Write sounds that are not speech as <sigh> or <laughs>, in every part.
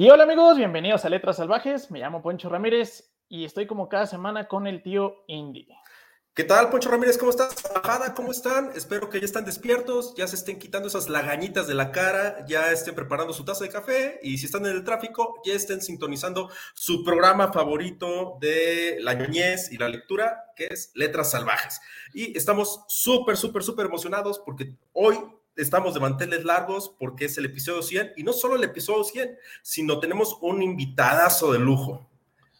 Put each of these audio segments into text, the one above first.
Y hola amigos, bienvenidos a Letras Salvajes. Me llamo Poncho Ramírez y estoy como cada semana con el tío Indy. ¿Qué tal, Poncho Ramírez? ¿Cómo estás? Bajada, ¿cómo están? Espero que ya están despiertos, ya se estén quitando esas lagañitas de la cara, ya estén preparando su taza de café y si están en el tráfico, ya estén sintonizando su programa favorito de la ñoñez y la lectura, que es Letras Salvajes. Y estamos súper, súper, súper emocionados porque hoy estamos de manteles largos porque es el episodio 100 y no solo el episodio 100, sino tenemos un invitadazo de lujo.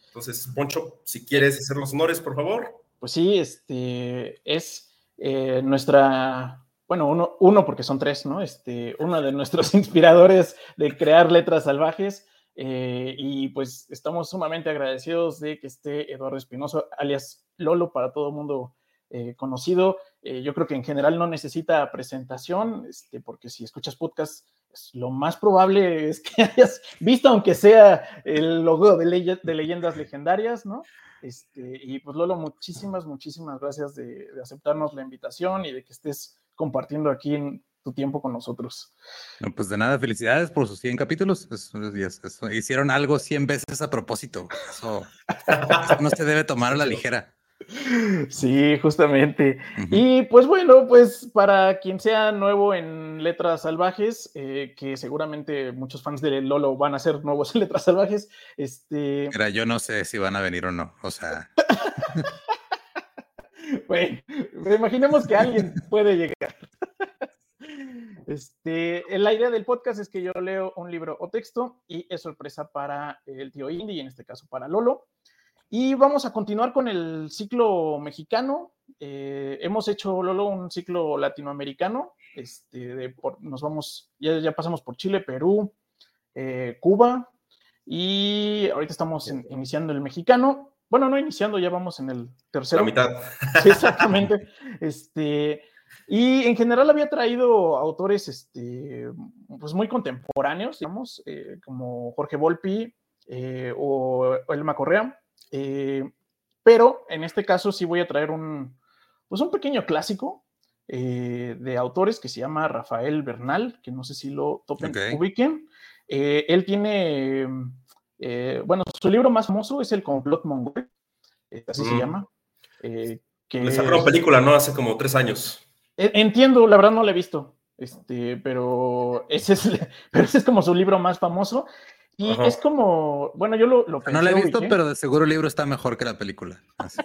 Entonces, Poncho, si quieres hacer los honores, por favor. Pues sí, este es eh, nuestra, bueno, uno, uno, porque son tres, ¿no? Este, uno de nuestros <laughs> inspiradores de crear letras salvajes. Eh, y pues estamos sumamente agradecidos de que esté Eduardo Espinoso, alias Lolo, para todo el mundo eh, conocido. yo creo que en general no necesita presentación, este, porque si escuchas podcast, lo más probable es que <laughs> hayas visto, aunque sea el logo de, de leyendas legendarias, ¿no? Este, y pues Lolo, muchísimas, muchísimas gracias de, aceptarnos la invitación y de que estés compartiendo aquí en tu tiempo con nosotros. No, pues de nada, felicidades por sus 100 capítulos. hicieron algo 100 veces a propósito. eso no se debe tomar a la ligera. Sí, justamente. Y pues bueno, pues para quien sea nuevo en Letras Salvajes, eh, que seguramente muchos fans de Lolo van a ser nuevos en Letras Salvajes, este... Mira, yo no sé si van a venir o no, o sea... <laughs> bueno, imaginemos que alguien puede llegar. <laughs> Este, la idea del podcast es que yo leo un libro o texto y es sorpresa para el tío Indy, y en este caso para Lolo. Y vamos a continuar con el ciclo mexicano. Eh, hemos hecho, Lolo, un ciclo latinoamericano. Este, nos vamos, ya, ya, pasamos por Chile, Perú, eh, Cuba y ahorita estamos iniciando el mexicano. Bueno, no iniciando, ya vamos en el tercero. La mitad. <laughs> Sí, exactamente. este, y en general había traído autores este, pues muy contemporáneos, digamos, eh, como Jorge Volpi o Elma Correa eh, pero en este caso sí voy a traer un, pues un pequeño clásico eh, de autores que se llama Rafael Bernal, que no sé si lo topen, ubiquen. Eh, él tiene, bueno, su libro más famoso es El complot mongol, así se mm. llama. que Le sacaron película, ¿no? Hace como tres años. E, entiendo, la verdad no la he visto, este, pero ese es, <laughs> pero ese es como su libro más famoso. Y es como, bueno, yo lo, lo No lo he visto, pero de seguro el libro está mejor que la película.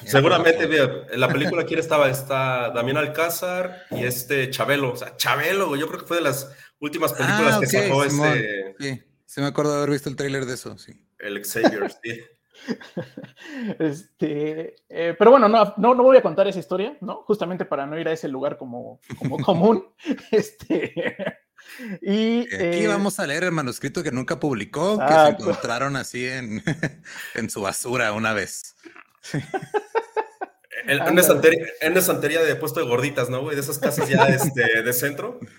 Seguramente, en la película aquí estaba está Damián Alcázar y este Chabelo. O sea, Chabelo, yo creo que fue de las últimas películas ah, que sacó este. Sí, sí me acuerdo de haber visto el tráiler de eso, sí. El Xavier, sí. <laughs> Este, eh, pero bueno, no, no, no, voy a contar esa historia, ¿no? Justamente para no ir a ese lugar como, como <laughs> común. Este, y, Aquí eh, vamos a leer el manuscrito que nunca publicó, que se encontraron así en, <laughs> en su basura una vez. <laughs> En, una estantería, de puesto de gorditas, ¿no, De esas casas ya este, de centro. <laughs>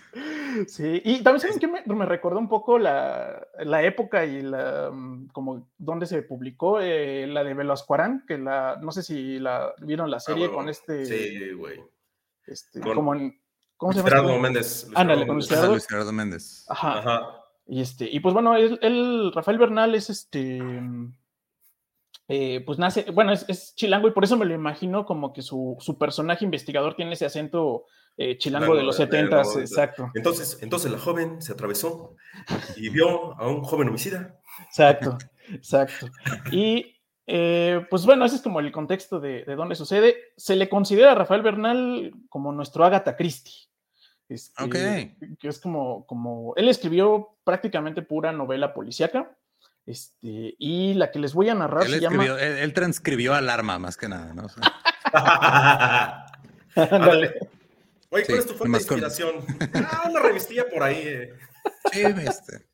Sí, y también saben que me, me, recordó un poco la, la, época y la mm, como donde se publicó eh, la de Velascuarán, que la, no sé si la vieron la ah, serie con este. Sí, güey. Este, como en, ¿Cómo se llama? Gerardo este Méndez. Ándale, con Luis Gerardo Méndez. Ajá. Ajá. Y este, y pues bueno, él, Rafael Bernal es este. Eh, pues nace, bueno, es, chilango y por eso me lo imagino como que su, su personaje investigador tiene ese acento eh, chilango de los setentas, exacto. Entonces, entonces la joven se atravesó y vio a un joven homicida. Exacto, exacto. Y eh, pues bueno, ese es como el contexto de, de, dónde sucede. Se le considera a Rafael Bernal como nuestro Agatha Christie. Este, que es como, como, él escribió prácticamente pura novela policíaca. Este, y la que les voy a narrar él se llama. Él, transcribió alarma más que nada, ¿no? <laughs> Oye, ¿cuál es tu fuente de inspiración? <laughs> Ah, una revistilla por ahí. Eh. Sí, este.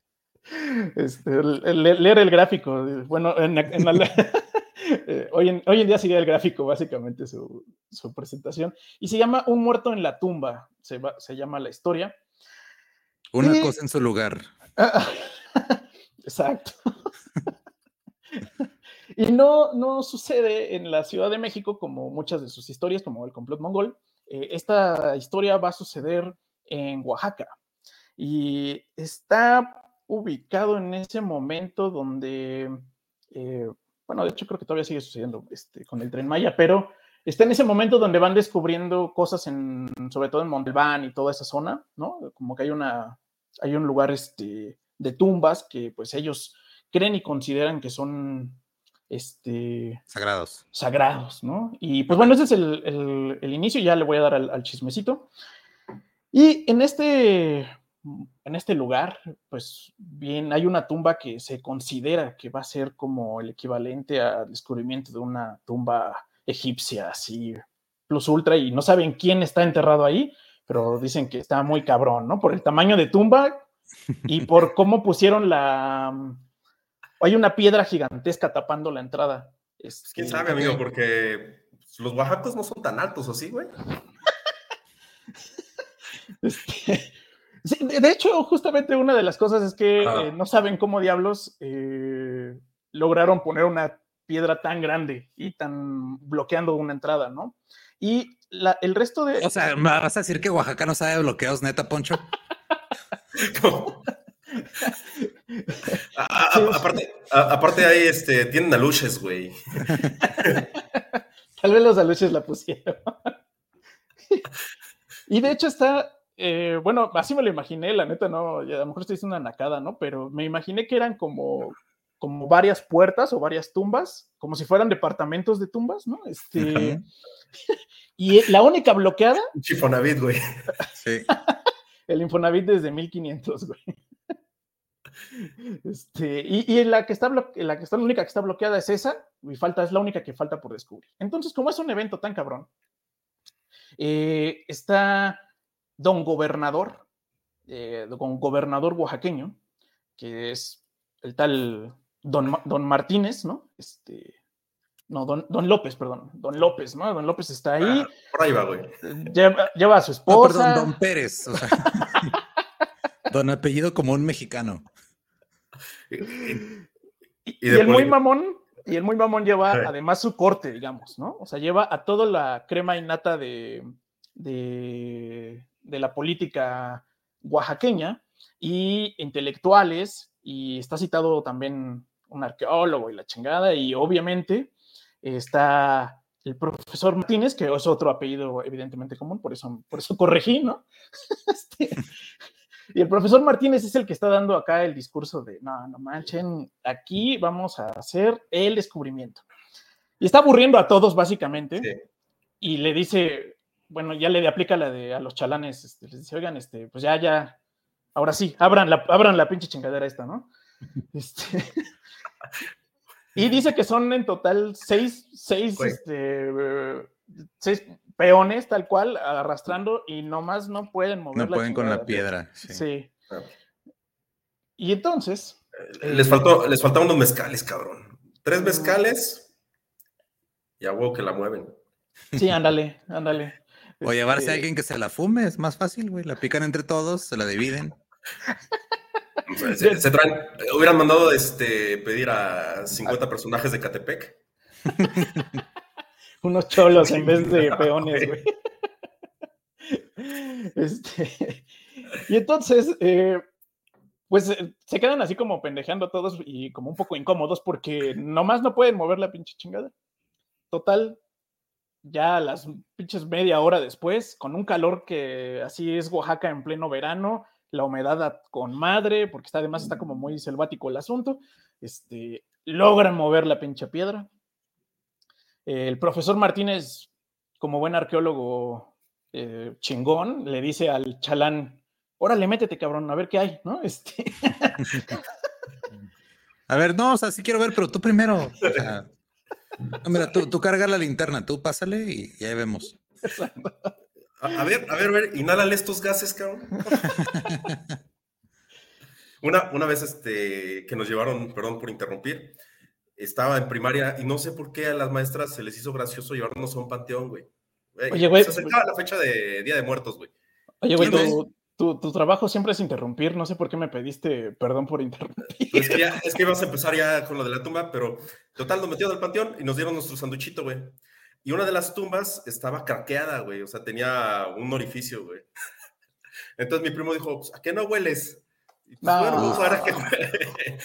Este, leer el gráfico. Bueno, en, <laughs> <laughs> eh, hoy, en, hoy, en, día sigue el gráfico, básicamente, su, su, presentación. Y se llama Un muerto en la tumba, se, se llama la historia. Una cosa en su lugar. <laughs> Exacto. y no, no sucede en la Ciudad de México como muchas de sus historias, como el complot mongol. Eh, esta historia va a suceder en Oaxaca. Y está ubicado en ese momento donde, eh, bueno, de hecho creo que todavía sigue sucediendo este, con el tren Maya, pero está en ese momento donde van descubriendo cosas en, sobre todo en Montalbán y toda esa zona, ¿no? Como que hay una, hay un lugar este, de tumbas que pues ellos creen y consideran que son este, sagrados. Sagrados, ¿no? Y pues bueno, ese es el, el, inicio, ya le voy a dar al, chismecito. Y en este, en este lugar, pues bien, hay una tumba que se considera que va a ser como el equivalente al descubrimiento de una tumba egipcia, así plus ultra, y no saben quién está enterrado ahí, pero dicen que está muy cabrón, ¿no? Por el tamaño de tumba y <laughs> por cómo pusieron la... Hay una piedra gigantesca tapando la entrada. Es ¿Quién sabe, amigo? Porque los oaxacos no son tan altos, ¿o sí, güey? <laughs> Este, de hecho, justamente una de las cosas es que eh, no saben cómo diablos eh, lograron poner una piedra tan grande y tan bloqueando una entrada, ¿no? Y el resto de... O sea, ¿me vas a decir que Oaxaca no sabe bloqueos, neta, Poncho? <laughs> <laughs> aparte, aparte ahí este, tienen aluches, güey. <laughs> Tal vez los aluches la pusieron. y de hecho está, eh, bueno, así me lo imaginé, la neta, no, a lo mejor estoy diciendo una nacada, ¿no? Pero me imaginé que eran como como varias puertas o varias tumbas, como si fueran departamentos de tumbas, ¿no? Este, <laughs> y la única bloqueada. <laughs> Chifonavit, güey. Sí. <laughs> el Infonavit desde 1500, güey. Este, y, la que está la que está la única que está bloqueada es esa, y falta, es la única que falta por descubrir. Entonces, como es un evento tan cabrón, eh, está don gobernador, eh, don gobernador oaxaqueño, que es el tal don, Martínez, ¿no? Este, no, don, don, López, perdón, don López, ¿no? Don López está ahí. Ah, por ahí va, güey. Lleva, a su esposa. perdón, don Pérez. <laughs> don apellido como un mexicano. Y, el muy mamón, y el muy mamón lleva además su corte, digamos, ¿no? O sea, lleva a toda la crema innata de, de, de la política oaxaqueña y intelectuales, y está citado también un arqueólogo y la chingada, y obviamente está el profesor Martínez, que es otro apellido evidentemente común, por eso, por eso corregí, ¿no? <laughs> Este, y el profesor Martínez es el que está dando acá el discurso de, no, no manchen, aquí vamos a hacer el descubrimiento. Y está aburriendo a todos, básicamente, y le dice, bueno, ya le aplica la de a los chalanes, este, les dice, oigan, este, pues ya, ya, ahora sí, abran la, abran la pinche chingadera esta, ¿no? <laughs> Este, y dice que son en total seis, seis, este, seis peones tal cual arrastrando y nomás no pueden mover. No pueden con la piedra. Sí. Ah. Y entonces. Eh, les faltó, les faltaban unos mezcales, cabrón. Tres mezcales y a huevo que la mueven. Sí, ándale, ándale. O llevarse a este alguien que se la fume, es más fácil, güey. La pican entre todos, se la dividen. Se, hubieran mandado este, pedir a 50 personajes de Catepec. <laughs> Unos cholos en vez de <laughs> peones, güey. <laughs> Este, y entonces, eh, pues eh, se quedan así como pendejando todos y como un poco incómodos porque nomás no pueden mover la pinche chingada. Total, ya las pinches media hora después, con un calor que así es Oaxaca en pleno verano, la humedad con madre, porque está, además está como muy selvático el asunto, este, logran mover la pinche piedra. el profesor Martínez, como buen arqueólogo eh, chingón, le dice al chalán, órale, métete, cabrón, a ver qué hay, ¿no? <laughs> Este... a ver, no, o sea, sí quiero ver, pero tú primero. Mira, tú, tú carga la linterna, tú pásale y, ya vemos. A, ver, a ver, a ver, inhálale estos gases, cabrón. <laughs> una, una vez este, que nos llevaron, perdón por interrumpir, estaba en primaria y no sé por qué a las maestras se les hizo gracioso llevarnos a un panteón, güey. Oye, güey. Se acercaba la fecha de Día de Muertos, güey. Oye, güey, tu, tu, trabajo siempre es interrumpir. No sé por qué me pediste perdón por interrumpir. Es que, ya, <laughs> es que ibas a empezar ya con lo de la tumba, pero total, nos metieron al panteón y nos dieron nuestro sanduchito, güey. Y una de las tumbas estaba craqueada, güey, o sea, tenía un orificio, güey. <laughs> Entonces mi primo dijo, pues, ¿a qué no hueles? No. para que- <laughs>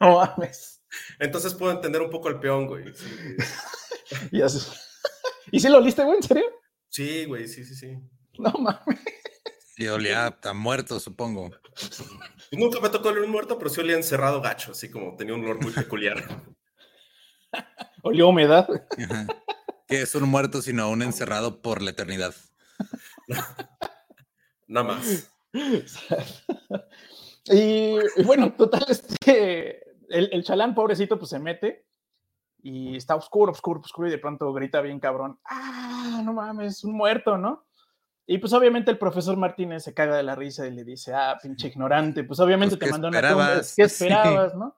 No mames. Entonces puedo entender un poco al peón, güey. Sí, Y, así- ¿Y si lo oliste, güey? ¿En serio? Sí, güey, sí, sí, sí. No mames. Y olía a muerto, supongo. Nunca me tocó oler un muerto, pero sí olía encerrado gacho, así como tenía un olor muy peculiar. <laughs> Olió humedad. Ajá. Que es un muerto, sino un encerrado por la eternidad. <laughs> Nada más. <laughs> y, y bueno, total, este, el, el chalán pobrecito pues se mete y está oscuro, oscuro, oscuro y de pronto grita bien cabrón, ah, no mames, un muerto, ¿no? Y pues obviamente el profesor Martínez se caga de la risa y le dice, ah, pinche ignorante, pues obviamente Pues, te ¿qué mandó una tumba, esperabas? ¿qué <laughs> Sí. esperabas, no?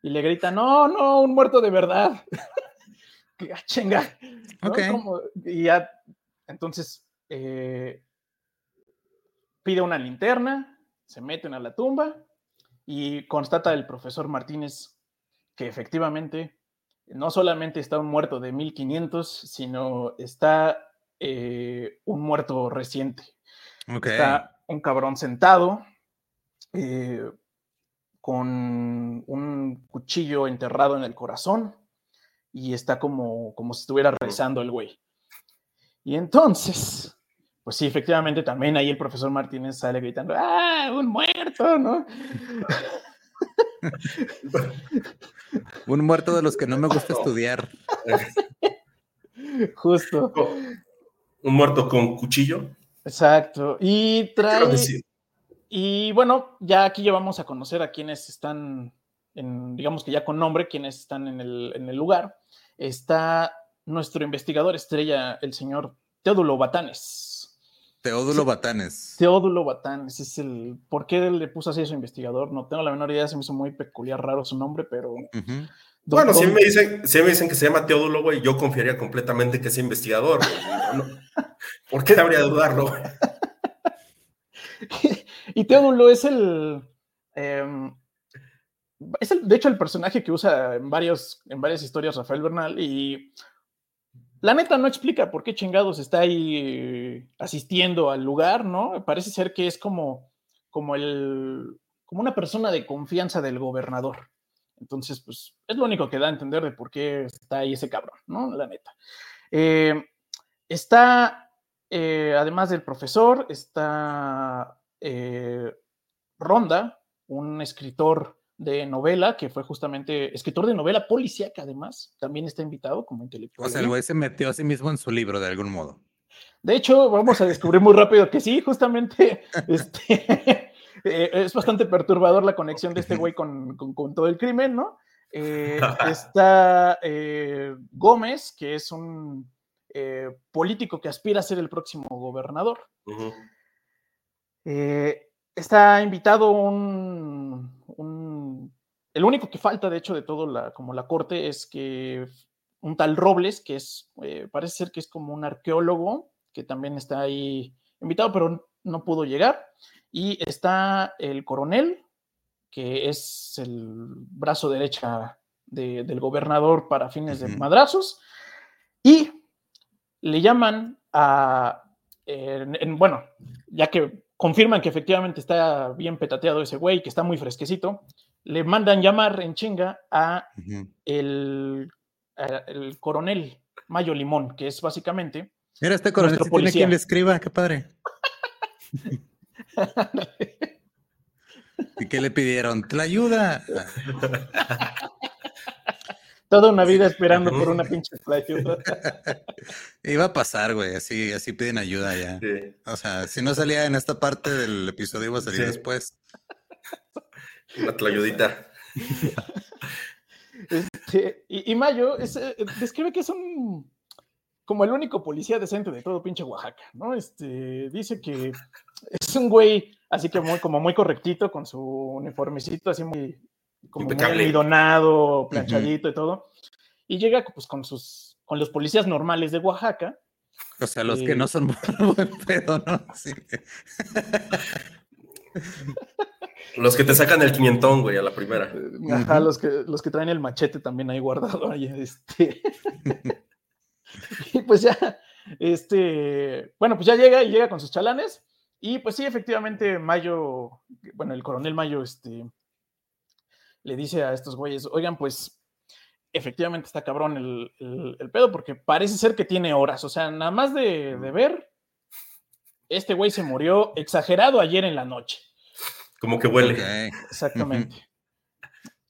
Y le grita, no, no, un muerto de verdad. <laughs> Ah, chinga. ¿no? Como- y ya, entonces, eh, pide una linterna, se meten a la tumba y constata el profesor Martínez que efectivamente no solamente está un muerto de 1500, sino está eh, un muerto reciente. Ok. Está un cabrón sentado eh, con un cuchillo enterrado en el corazón y está como, como si estuviera rezando el güey. Y entonces, pues sí, efectivamente también ahí el profesor Martínez sale gritando, ¡ah, un muerto! ¿no? Un muerto de los que no me gusta estudiar. <laughs> Justo, Un muerto con cuchillo. exacto. Y trae... Y bueno, ya aquí ya vamos a conocer a quienes están, en, digamos que ya con nombre, quienes están en el, en el lugar. Está nuestro investigador estrella, el señor Teodulo Batanes. Teodulo Batanes. Teodulo Batanes es el. ¿Por qué le puso así a su investigador? No tengo la menor idea, se me hizo muy peculiar, raro su nombre, pero. Ujú. Bueno, si ¿Dónde- me dicen, si me dicen que se llama Teodulo, güey, yo confiaría completamente que es investigador. güey. No, no. ¿Por qué habría de dudarlo? güey? <laughs> y Teodulo es el. em, es el, de hecho, el personaje que usa en, varios, en varias historias Rafael Bernal y la neta no explica por qué chingados está ahí asistiendo al lugar, ¿no? Parece ser que es como, como, el, como una persona de confianza del gobernador. Entonces, pues es lo único que da a entender de por qué está ahí ese cabrón, ¿no? La neta. Eh, está, eh, además del profesor, está eh, Ronda, un escritor de novela, que fue justamente escritor de novela policíaca, además, también está invitado como intelectual. O sea, el güey se metió a sí mismo en su libro de algún modo. De hecho, vamos a descubrir muy rápido que sí, justamente <laughs> este, eh, es bastante perturbador la conexión de este güey con, con- con todo el crimen, ¿no? Eh, <laughs> está eh, Gómez, que es un político que aspira a ser el próximo gobernador. Está invitado un, un- El único que falta, de hecho, de todo la, como la corte es que un tal Robles, que es, parece ser que es como un arqueólogo, que también está ahí invitado, pero no pudo llegar. Y está el coronel, que es el brazo derecha de- del gobernador para fines de madrazos. Y le llaman a, en- en- bueno, ya que confirman que efectivamente está bien petateado ese güey, que está muy fresquecito, le mandan llamar en chinga a el, a el coronel Mayo Limón, que es básicamente Mira, este coronel tiene quien le escriba, qué padre. <laughs> <laughs> ¿Y qué le pidieron? ¿Te la ayuda? <laughs> toda una vida esperando por una <laughs> pinche ayuda. Iba a pasar, güey, así, así piden ayuda ya. Sí. O sea, si no salía en esta parte del episodio, iba a salir Sí. después. Una tlayudita. Este, y, y Mayo es, eh, describe que es un como el único policía decente de todo pinche Oaxaca, ¿no? Este, dice que es un güey así que muy, como muy correctito con su uniformecito, así muy, como muy Impecable. almidonado, planchadito y todo. Y llega pues con sus, con los policías normales de Oaxaca. O sea, los Eh. que no son <laughs> buen pedo, ¿no? Sí. Los que te sacan el quinientón, güey, a la primera. eh, Ajá, los, que, los que traen el machete también ahí guardado. Ahí, este. <laughs> pues ya, <laughs> este, bueno, pues ya llega y llega con sus chalanes Y pues sí, efectivamente, Mayo, bueno, el coronel Mayo, este, le dice a estos güeyes, oigan, pues efectivamente está cabrón el, pedo, porque parece ser que tiene horas, o sea, nada más de, ver, este güey se murió exagerado ayer en la noche. Como que huele. Exactamente.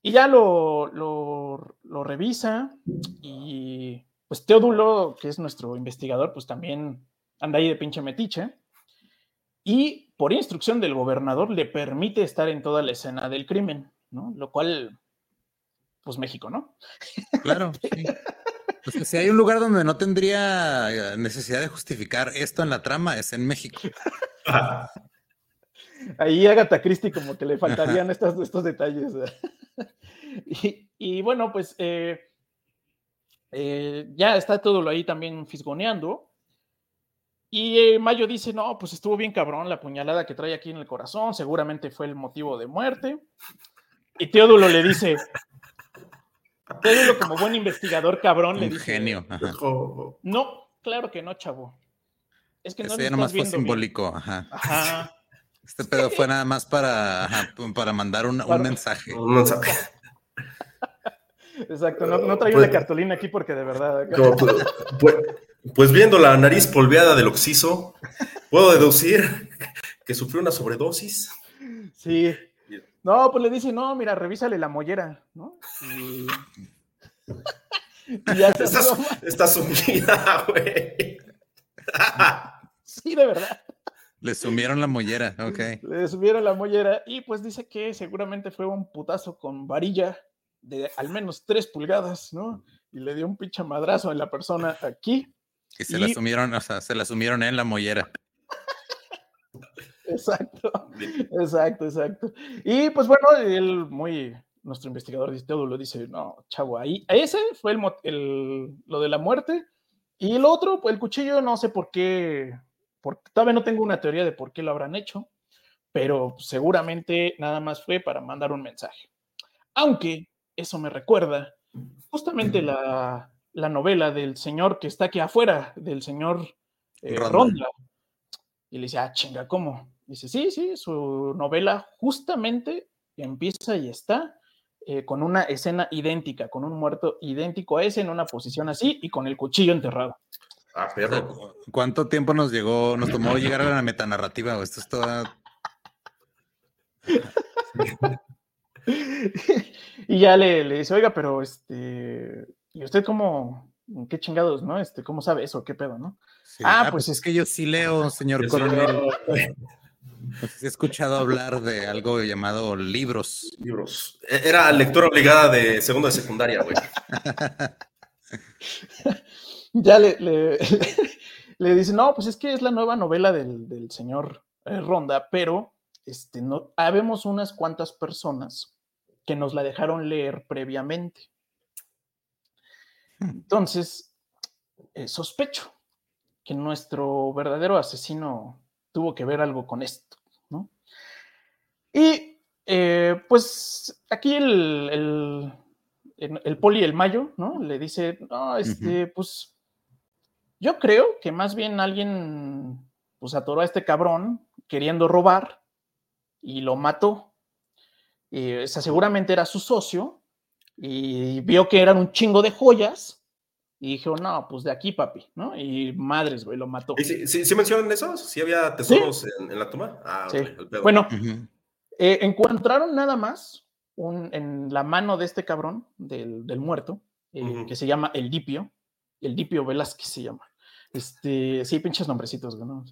Y ya lo, lo, revisa y pues Teodulo, que es nuestro investigador, pues también anda ahí de pinche metiche. Y por instrucción del gobernador le permite estar en toda la escena del crimen, ¿no? Lo cual, pues México, ¿no? Claro. <laughs> Sí. si hay un lugar donde no tendría necesidad de justificar esto en la trama, es en México. <laughs> Ahí Agatha Christie como que le faltarían estos, estos detalles. <laughs> y, bueno, pues eh, eh, ya está todo ahí también fisgoneando. Y eh, Mayo dice, no, pues estuvo bien cabrón la puñalada que trae aquí en el corazón, seguramente fue el motivo de muerte. Y Teodulo le dice, Teodulo como buen investigador cabrón le dice, genio. No, claro que no, chavo. Es que no Ese nomás fue simbólico, ajá. Este pedo fue nada más para, para mandar un, mensaje. Un mensaje. Exacto, no, no traigo pues, cartulina aquí porque de verdad. Pues, pues, pues, viendo la nariz polveada del oxiso, puedo deducir que sufrió una sobredosis. Sí. No, pues le dice, no, mira, revísale la mollera, ¿no? Y, <laughs> ya estás, estás sumida, güey. sí, de verdad. Le sumieron la mollera, ok. Le sumieron la mollera y pues dice que seguramente fue un putazo con varilla de al menos tres pulgadas, ¿no? Y le dio un pinche madrazo en la persona aquí. Y se la sumieron, o sea, se la sumieron en la mollera. exacto, exacto, exacto. Y pues bueno, él muy, nuestro investigador lo dice, no, chavo, ahí, ese fue el, el, lo de la muerte. Y el otro, pues el cuchillo, no sé por qué, porque todavía no tengo una teoría de por qué lo habrán hecho, pero seguramente nada más fue para mandar un mensaje. Aunque eso me recuerda justamente la, novela del señor que está aquí afuera, del señor eh, Ronda. Y le dice, ah, chinga, ¿cómo? Dice, sí, sí, su novela justamente empieza y está eh, con una escena idéntica, con un muerto idéntico a ese en una posición así y con el cuchillo enterrado. Ah, perro. ¿Cuánto tiempo nos llegó, nos tomó llegar a la metanarrativa? Esto es toda. <laughs> <laughs> y ya le, dice, oiga, pero este, ¿y usted cómo, qué chingados, no? Este, ¿cómo sabe eso? ¿Qué pedo, no? Ah, ah, pues, es que yo sí leo, señor coronel. <laughs> he escuchado hablar de algo llamado libros. Libros. E, era lectura obligada de segunda de secundaria, güey. <laughs> ya le, le, dice, no, pues es que es la nueva novela del, señor eh, Ronda, pero este, no, habemos unas cuantas personas que nos la dejaron leer previamente. Hmm. Entonces, eh, sospecho que nuestro verdadero asesino tuvo que ver algo con esto, ¿no? Y eh, pues aquí el, el, poli, el mayo, ¿no? Le dice, no, este, pues yo creo que más bien alguien pues atoró a este cabrón queriendo robar y lo mató. Y esa seguramente era su socio y vio que eran un chingo de joyas y dijo, no, pues de aquí, papi, ¿no? Y madres, güey, lo mató. ¿Sí, sí, mencionan eso? ¿Sí había tesoros en, la tumba? Ah, sí. bueno, eh, encontraron nada más en la mano de este cabrón, del, muerto, eh, que se llama El Dipio, El Dipio Velázquez se llama. Este, sí, pinches nombrecitos, ¿no?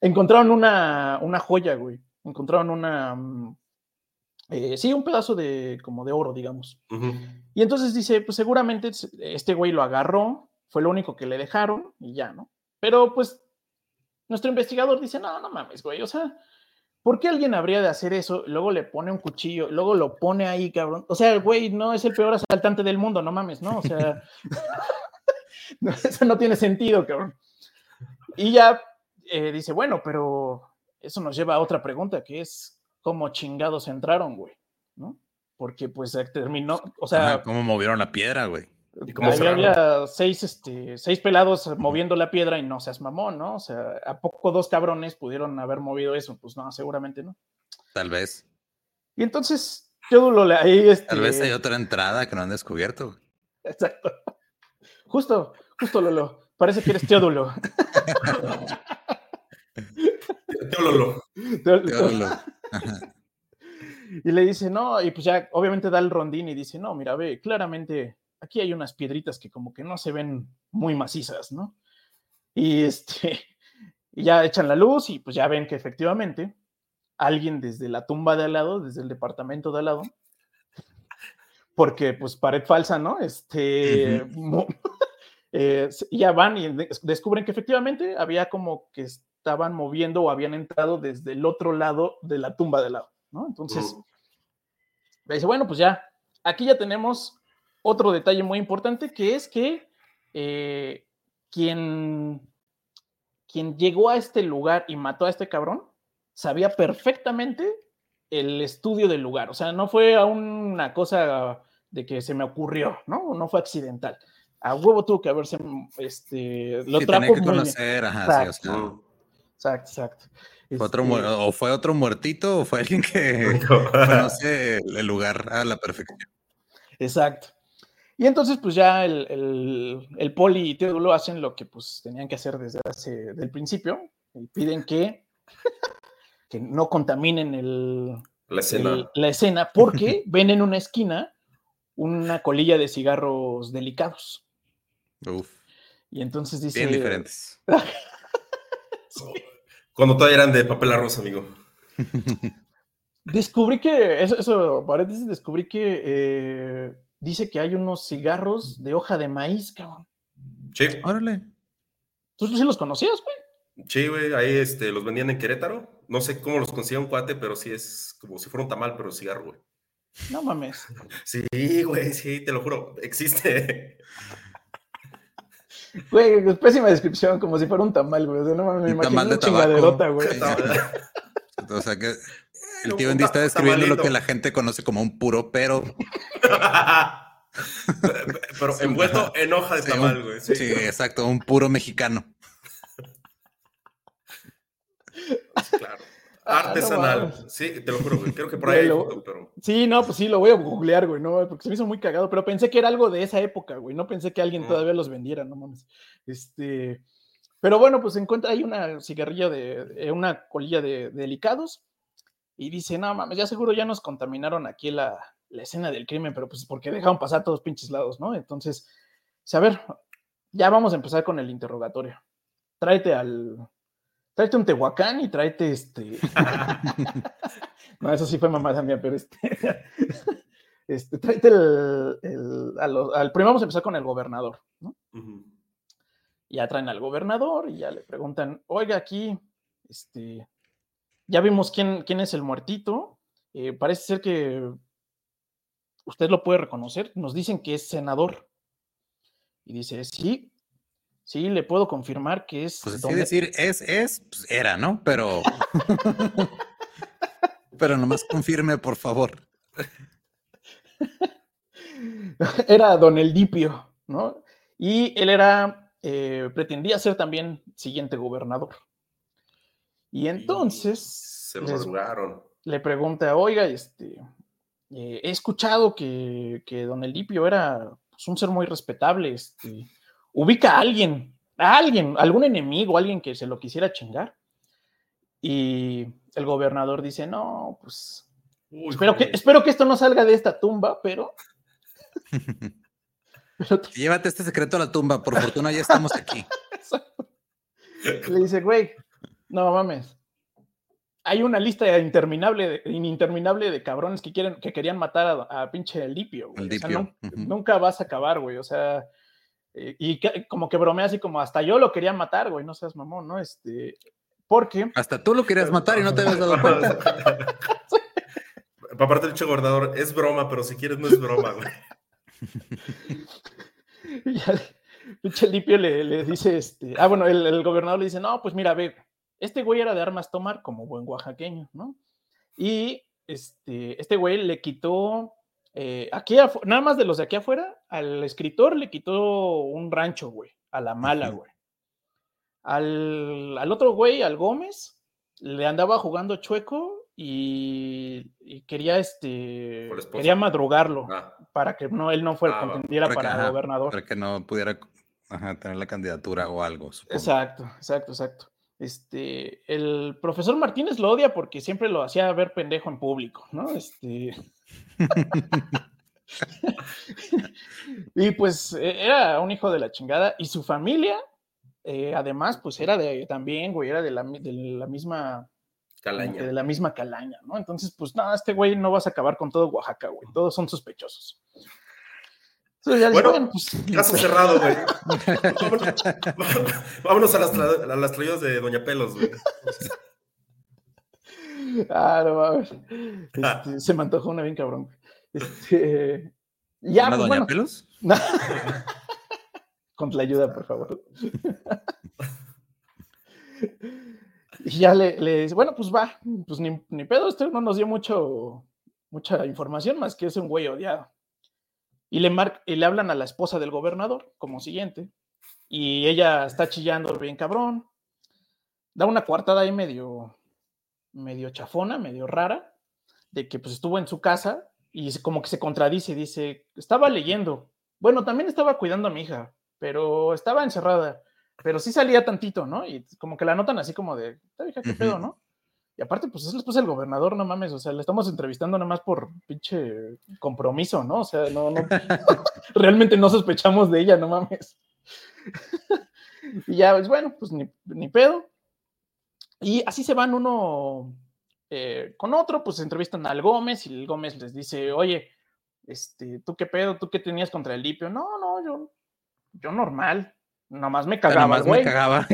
Encontraron una, una joya, güey. Encontraron una. Mm, eh, sí, un pedazo de como de oro, digamos. Y entonces dice, pues seguramente este güey lo agarró, fue lo único que le dejaron y ya, ¿no? Pero pues nuestro investigador dice, no, no mames, güey, o sea, ¿por qué alguien habría de hacer eso? Luego le pone un cuchillo, luego lo pone ahí, cabrón. O sea, el güey no es el peor asaltante del mundo, no mames, ¿no? O sea, <laughs> eso no tiene sentido, cabrón. Y ya eh, dice, bueno, pero eso nos lleva a otra pregunta, que es, ¿cómo chingados entraron, güey? ¿No? Porque pues terminó, o sea... ¿Cómo movieron la piedra, güey? había, seis, este, seis pelados moviendo la piedra y no seas mamón, ¿no? O sea, ¿a poco dos cabrones pudieron haber movido eso? Pues no, seguramente no. Tal vez. Y entonces, yo ahí... Este, Tal vez hay otra entrada que no han descubierto. Exacto. Justo, justo Lolo. Parece que eres Teodulo. <laughs> Teololo. Teololo. <laughs> Y le dice, no, y pues ya obviamente da el rondín y dice, no, mira, ve, claramente aquí hay unas piedritas que como que no se ven muy macizas, ¿no? Y este, <laughs> y ya echan la luz y pues ya ven que efectivamente alguien desde la tumba de al lado, desde el departamento de al lado, porque pues pared falsa, ¿no? Este, <laughs> eh, ya van y descubren que efectivamente había como que estaban moviendo o habían entrado desde el otro lado de la tumba de lado. ¿no? Entonces, le dice, bueno, pues ya, aquí ya tenemos otro detalle muy importante, que es que eh, quien, quien llegó a este lugar y mató a este cabrón, sabía perfectamente el estudio del lugar, o sea, no fue una cosa de que se me ocurrió, ¿no? No fue accidental. A huevo tuvo que haberse, este, lo sí, que conocer, ajá, exacto, exacto. Fue otro, este o fue otro muertito o fue alguien que <laughs> conoce el lugar a la perfección. Exacto. Y entonces, pues ya el, el, poli y Teodulo hacen lo que pues tenían que hacer desde hace, del principio y piden que, <laughs> que no contaminen el, la, escena. la escena porque <laughs> ven en una esquina una colilla de cigarros delicados. Uf. Y entonces dice... Bien diferentes. Cuando todavía eran de papel arroz, amigo. <laughs> Descubrí que, eso, eso paréntesis, descubrí que eh, dice que hay unos cigarros de hoja de maíz, cabrón. Sí. Órale. ¿Tú, sí los conocías, güey? Sí, güey, ahí este, los vendían en Querétaro. No sé cómo los conseguía un cuate, pero sí es como si fuera un tamal, pero cigarro, güey. No mames. <laughs> Sí, güey, sí, te lo juro, existe. Güey, pésima descripción, como si fuera un tamal, güey. O sea, no mames, me imagino una chingaderota, güey. <laughs> o sea que el tío Andy está describiendo lo que la gente conoce como un puro pero. <laughs> pero envuelto en hoja de tamal, güey. Sí. sí, exacto, un puro mexicano. <laughs> claro. Ah, Artesanal. sí, te lo juro, güey. Creo que por <laughs> ahí. pero... Sí, no, pues sí, lo voy a googlear, güey, no, porque se me hizo muy cagado, pero pensé que era algo de esa época, güey. No pensé que alguien mm. todavía los vendiera, no mames. Este. Pero bueno, pues encuentra ahí una cigarrilla de, eh, una colilla de, delicados y dice, no mames, ya seguro ya nos contaminaron aquí la, la escena del crimen, pero pues porque dejaron pasar todos pinches lados, ¿no? Entonces, a ver, ya vamos a empezar con el interrogatorio. Tráete al, tráete un Tehuacán y tráete este. <laughs> no, eso sí fue mamada mía, pero este. <laughs> este tráete el. al, primero vamos a empezar con el gobernador, ¿no? Ya traen al gobernador y ya le preguntan, oiga, aquí, este. Ya vimos quién, quién es el muertito. Eh, parece ser que usted lo puede reconocer. Nos dicen que es senador. Y dice, sí, Sí, le puedo confirmar que es. Pues así decir es, es, pues era, ¿no? Pero. <laughs> Pero nomás confirme, por favor. <laughs> Era don Eldipio, ¿no? Y él era, eh, pretendía ser también siguiente gobernador. Y entonces. se lo Le pregunta, oiga, este. Eh, he escuchado que, que don Eldipio era pues, un ser muy respetable, este ubica a alguien, a alguien, algún enemigo, alguien que se lo quisiera chingar. Y el gobernador dice, no, pues espero, que, espero que esto no salga de esta tumba, pero... <laughs> Llévate este secreto a la tumba, por fortuna ya estamos aquí. <laughs> Le dice, güey, no mames. Hay una lista interminable, de, interminable de cabrones que quieren, que querían matar a, pinche Lipio. Nunca vas a acabar, güey. O sea, eh, y como que bromea así como hasta yo lo quería matar, güey, no seas mamón, ¿no? Este, porque... Hasta tú lo querías matar y no te habías dado cuenta. <laughs> Aparte del dicho gobernador, es broma, pero si quieres no es broma, güey. <laughs> y ya, pinche Lipio le, le, dice, este, ah, bueno, el, el, gobernador le dice, no, pues mira, ve, este güey era de armas tomar como buen oaxaqueño, ¿no? Y este, este güey le quitó eh, aquí nada más de los de aquí afuera, al escritor le quitó un rancho, güey, a la mala, güey. Al, al, otro güey, al Gómez, le andaba jugando chueco y, quería este quería madrugarlo ah. para que no él no fuera ah, contendiera para, para gobernador. Para que no pudiera tener la candidatura o algo. Exacto, exacto, exacto. Este, el profesor Martínez lo odia porque siempre lo hacía ver pendejo en público, ¿no? Este. <laughs> y pues e, era un hijo de la chingada y su familia, eh, además, pues era de también, güey, era de la, de la misma calaña. De la misma calaña, ¿no? Entonces, pues nada, este güey no vas a acabar con todo Oaxaca, güey. Todos son sospechosos bueno, pues, caso cerrado, güey. <laughs> vámonos, a las, a las traídas de Doña Pelos, güey. Ah, no mames. Este, se me antojó una bien cabrón. Este, ya, ¿Una pues, Doña Pelos? <laughs> Con la ayuda, por favor. y ya le, le, dice, bueno, pues va, pues ni, ni pedo, este no nos dio mucho, mucha información, más que es un güey odiado. Y le, y le hablan a la esposa del gobernador como siguiente. Y ella está chillando bien cabrón. Da una coartada ahí medio, medio chafona, medio rara, de que pues estuvo en su casa y como que se contradice, dice, estaba leyendo. Bueno, también estaba cuidando a mi hija, pero estaba encerrada, pero sí salía tantito, ¿no? Y como que la notan así como de, hija, qué pedo, ¿no? Y aparte, pues es después el gobernador, no mames, o sea, le estamos entrevistando nada más por pinche compromiso, ¿no? O sea, no, no, <laughs> <laughs> realmente no sospechamos de ella, no mames. <laughs> y ya, pues bueno, pues ni, pedo. Y así se van uno eh, con otro, pues entrevistan al Gómez y el Gómez les dice, oye, este, ¿tú qué pedo? ¿Tú qué tenías contra el Lipio? No, no, yo, yo normal, nomás me cagaba, Nomás me cagaba.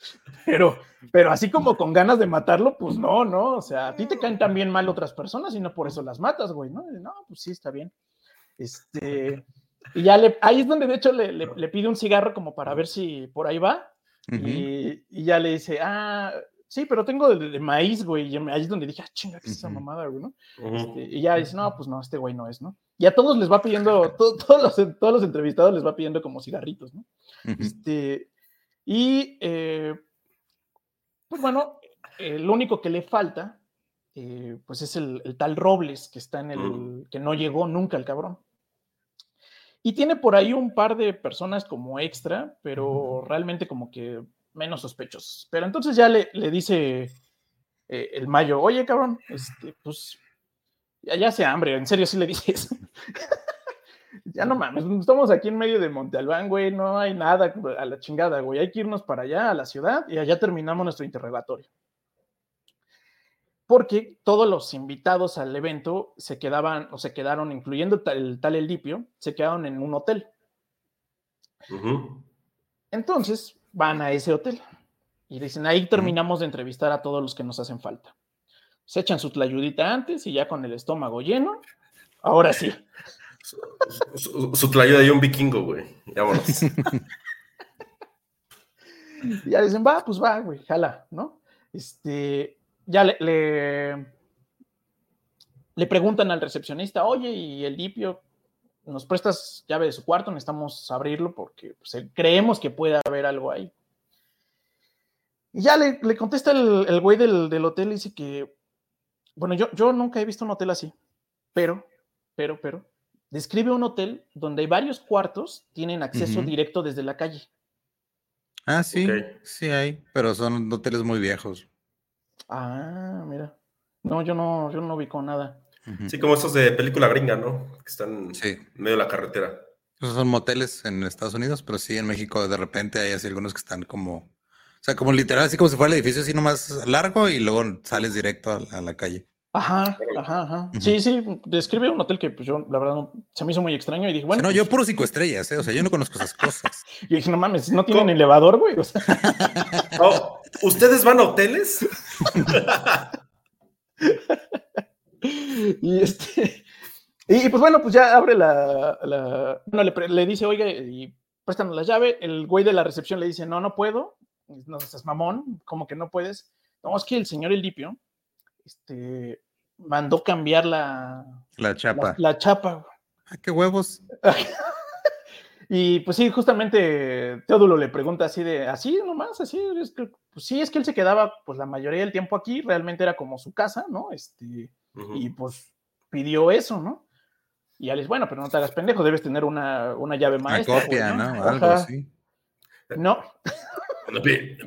<laughs> pero, pero así como con ganas de matarlo, pues no, no, o sea, a ti te caen también mal otras personas y no por eso las matas, güey, ¿no? No, pues sí, está bien. Este, y ya le, ahí es donde de hecho le, le, pide un cigarro como para ver si por ahí va, y, y, ya le dice, ah, sí, pero tengo de, maíz, güey, y ahí es donde dije, ah, chinga, ¿qué es esa mamada, güey, no? Este, y ya dice, no, pues no, este güey no es, ¿no? Y a todos les va pidiendo, <laughs> todos, los, todos los entrevistados les va pidiendo como cigarritos, ¿no? Este, y eh, pues bueno, eh, lo único que le falta, eh, pues es el, tal Robles que está en el, mm. que no llegó nunca el cabrón. Y tiene por ahí un par de personas como extra, pero realmente como que menos sospechosos. Pero entonces ya le, le dice el Mayo, oye cabrón, este, pues ya, ya se hambre, en serio sí le dices. Ya no mames, estamos aquí en medio de Monte Albán, güey, no hay nada a la chingada, güey, hay que irnos para allá, a la ciudad, y allá terminamos nuestro interrogatorio. Porque todos los invitados al evento se quedaban, o se quedaron, incluyendo el tal Elipio, se quedaron en un hotel. Entonces van a ese hotel y dicen, ahí terminamos de entrevistar a todos los que nos hacen falta. Se echan su tlayudita antes y ya con el estómago lleno, ahora sí, <laughs> su, su, de un vikingo, güey. Ya <laughs> ya dicen, va, pues va, güey, jala, ¿no? Este, ya le, le, preguntan al recepcionista, oye, y el Lipio, ¿nos prestas llave de su cuarto? Necesitamos abrirlo porque pues, creemos que puede haber algo ahí. Y ya le, contesta el, güey del, hotel y dice que, bueno, yo, yo nunca he visto un hotel así, pero, pero, pero, describe un hotel donde hay varios cuartos, tienen acceso directo desde la calle. Ah, sí, sí hay, pero son hoteles muy viejos. Ah, mira. No, yo no, yo no vi con nada. Sí, como esos de película gringa, ¿no? Que están en medio de la carretera. Esos son moteles en Estados Unidos, pero sí en México de repente hay así algunos que están como, o sea, como literal, así como si fuera el edificio así nomás largo y luego sales directo a la calle. Ajá, ajá, ajá. Sí, sí, describe un hotel que pues, yo, la verdad, se me hizo muy extraño y dije, bueno. no, yo pues puro cinco estrellas, ¿eh? o sea, yo no conozco esas <laughs> cosas. y dije, no mames, no tienen elevador, güey. <laughs> ¿Ustedes van a hoteles? <laughs> y este. Y pues bueno, pues ya abre la. la no, le, le, dice, oiga, y préstanos la llave. El güey de la recepción le dice, no, no puedo. No seas mamón, como que no puedes. No, es que el señor Elipio este, mandó cambiar la, La chapa. la, la chapa. Ah, qué huevos. <laughs> Y pues sí, justamente Teodulo le pregunta así de, así nomás, así, es que, pues sí, es que él se quedaba pues la mayoría del tiempo aquí, realmente era como su casa, ¿no? Este, y pues pidió eso, ¿no? Y ya les, bueno, pero no te hagas pendejo, debes tener una, una llave Una maestra. güey, copia, ¿no? Algo Ajá. así. No,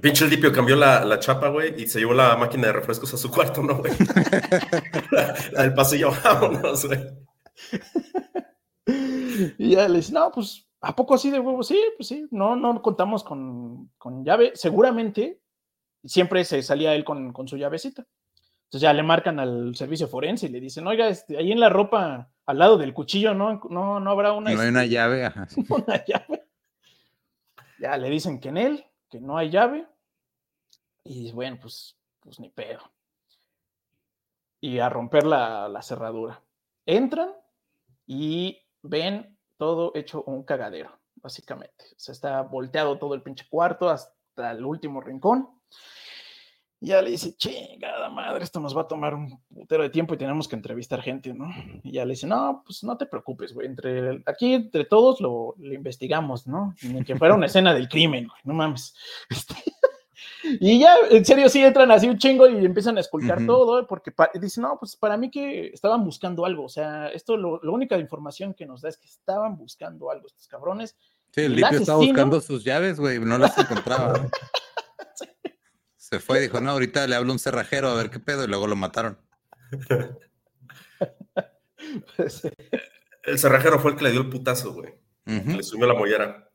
pinche el Dipio cambió la, la chapa, güey, y se llevó la máquina de refrescos a su cuarto, ¿no, güey? <laughs> del pasillo, vámonos, güey. Y ya le dice, no, pues, ¿a poco así de huevo? Sí, pues sí, no, no contamos con, con llave. Seguramente siempre se salía él con, con su llavecita. Entonces ya le marcan al servicio forense y le dicen, oiga, este, ahí en la ropa, al lado del cuchillo, ¿no? No, no habrá una, No hay este, una llave, ajá. <laughs> una llave. Ya le dicen que en él, que no hay llave. Y bueno, pues, pues ni pedo. Y a romper la, la cerradura. Entran y ven todo hecho un cagadero, básicamente. O sea, está volteado todo el pinche cuarto hasta el último rincón. Y ya le dice, chingada madre, esto nos va a tomar un putero de tiempo y tenemos que entrevistar gente, ¿no? Y ya le dice, no, pues no te preocupes, güey, entre, aquí entre todos lo, lo investigamos, ¿no? Ni que fuera una escena del crimen, güey, no mames. <laughs> Este, y ya, en serio, sí entran así un chingo y empiezan a esculcar Ujú. todo, porque pa- dicen, no, pues para mí que estaban buscando algo, o sea, esto, lo, la única información que nos da es que estaban buscando algo estos cabrones. Sí, el El Lipio estaba asesino- buscando sus llaves, güey, no las encontraba. <laughs> Se fue, dijo, no, ahorita le hablo a un cerrajero a ver qué pedo, y luego lo mataron. Pues, El cerrajero fue el que le dio el putazo, güey. Le subió la mollera.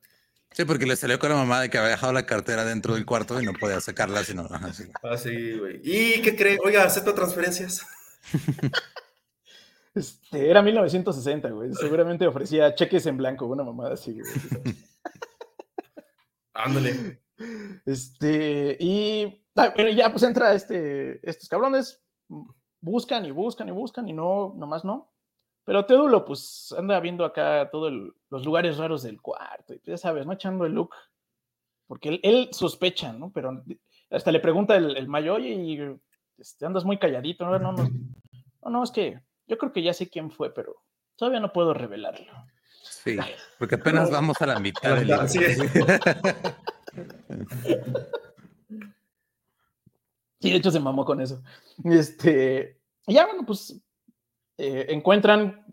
Sí, porque le salió con la mamá de que había dejado la cartera dentro del cuarto y no podía sacarla, sino. ajá, sí. Ah, sí, güey. ¿Y qué cree? Oiga, acepto transferencias. <laughs> este, era 1960, güey, seguramente ofrecía cheques en blanco, una mamada así, güey. <laughs> Ándale. Este, y bueno, ya pues entra este, estos cabrones, buscan y buscan y buscan y no, nomás no. Pero Teodulo pues anda viendo acá todos los lugares raros del cuarto y pues, ya sabes, ¿no? Echando el look. Porque él, él sospecha, ¿no? Pero hasta le pregunta el, el mayo, oye, y, este, andas muy calladito, ¿no? No, no, no, no, es que yo creo que ya sé quién fue, pero todavía no puedo revelarlo. Sí, porque apenas vamos a la mitad <laughs> del. <laughs> Y de hecho se mamó con eso. <laughs> Este, y ya bueno, pues eh, encuentran.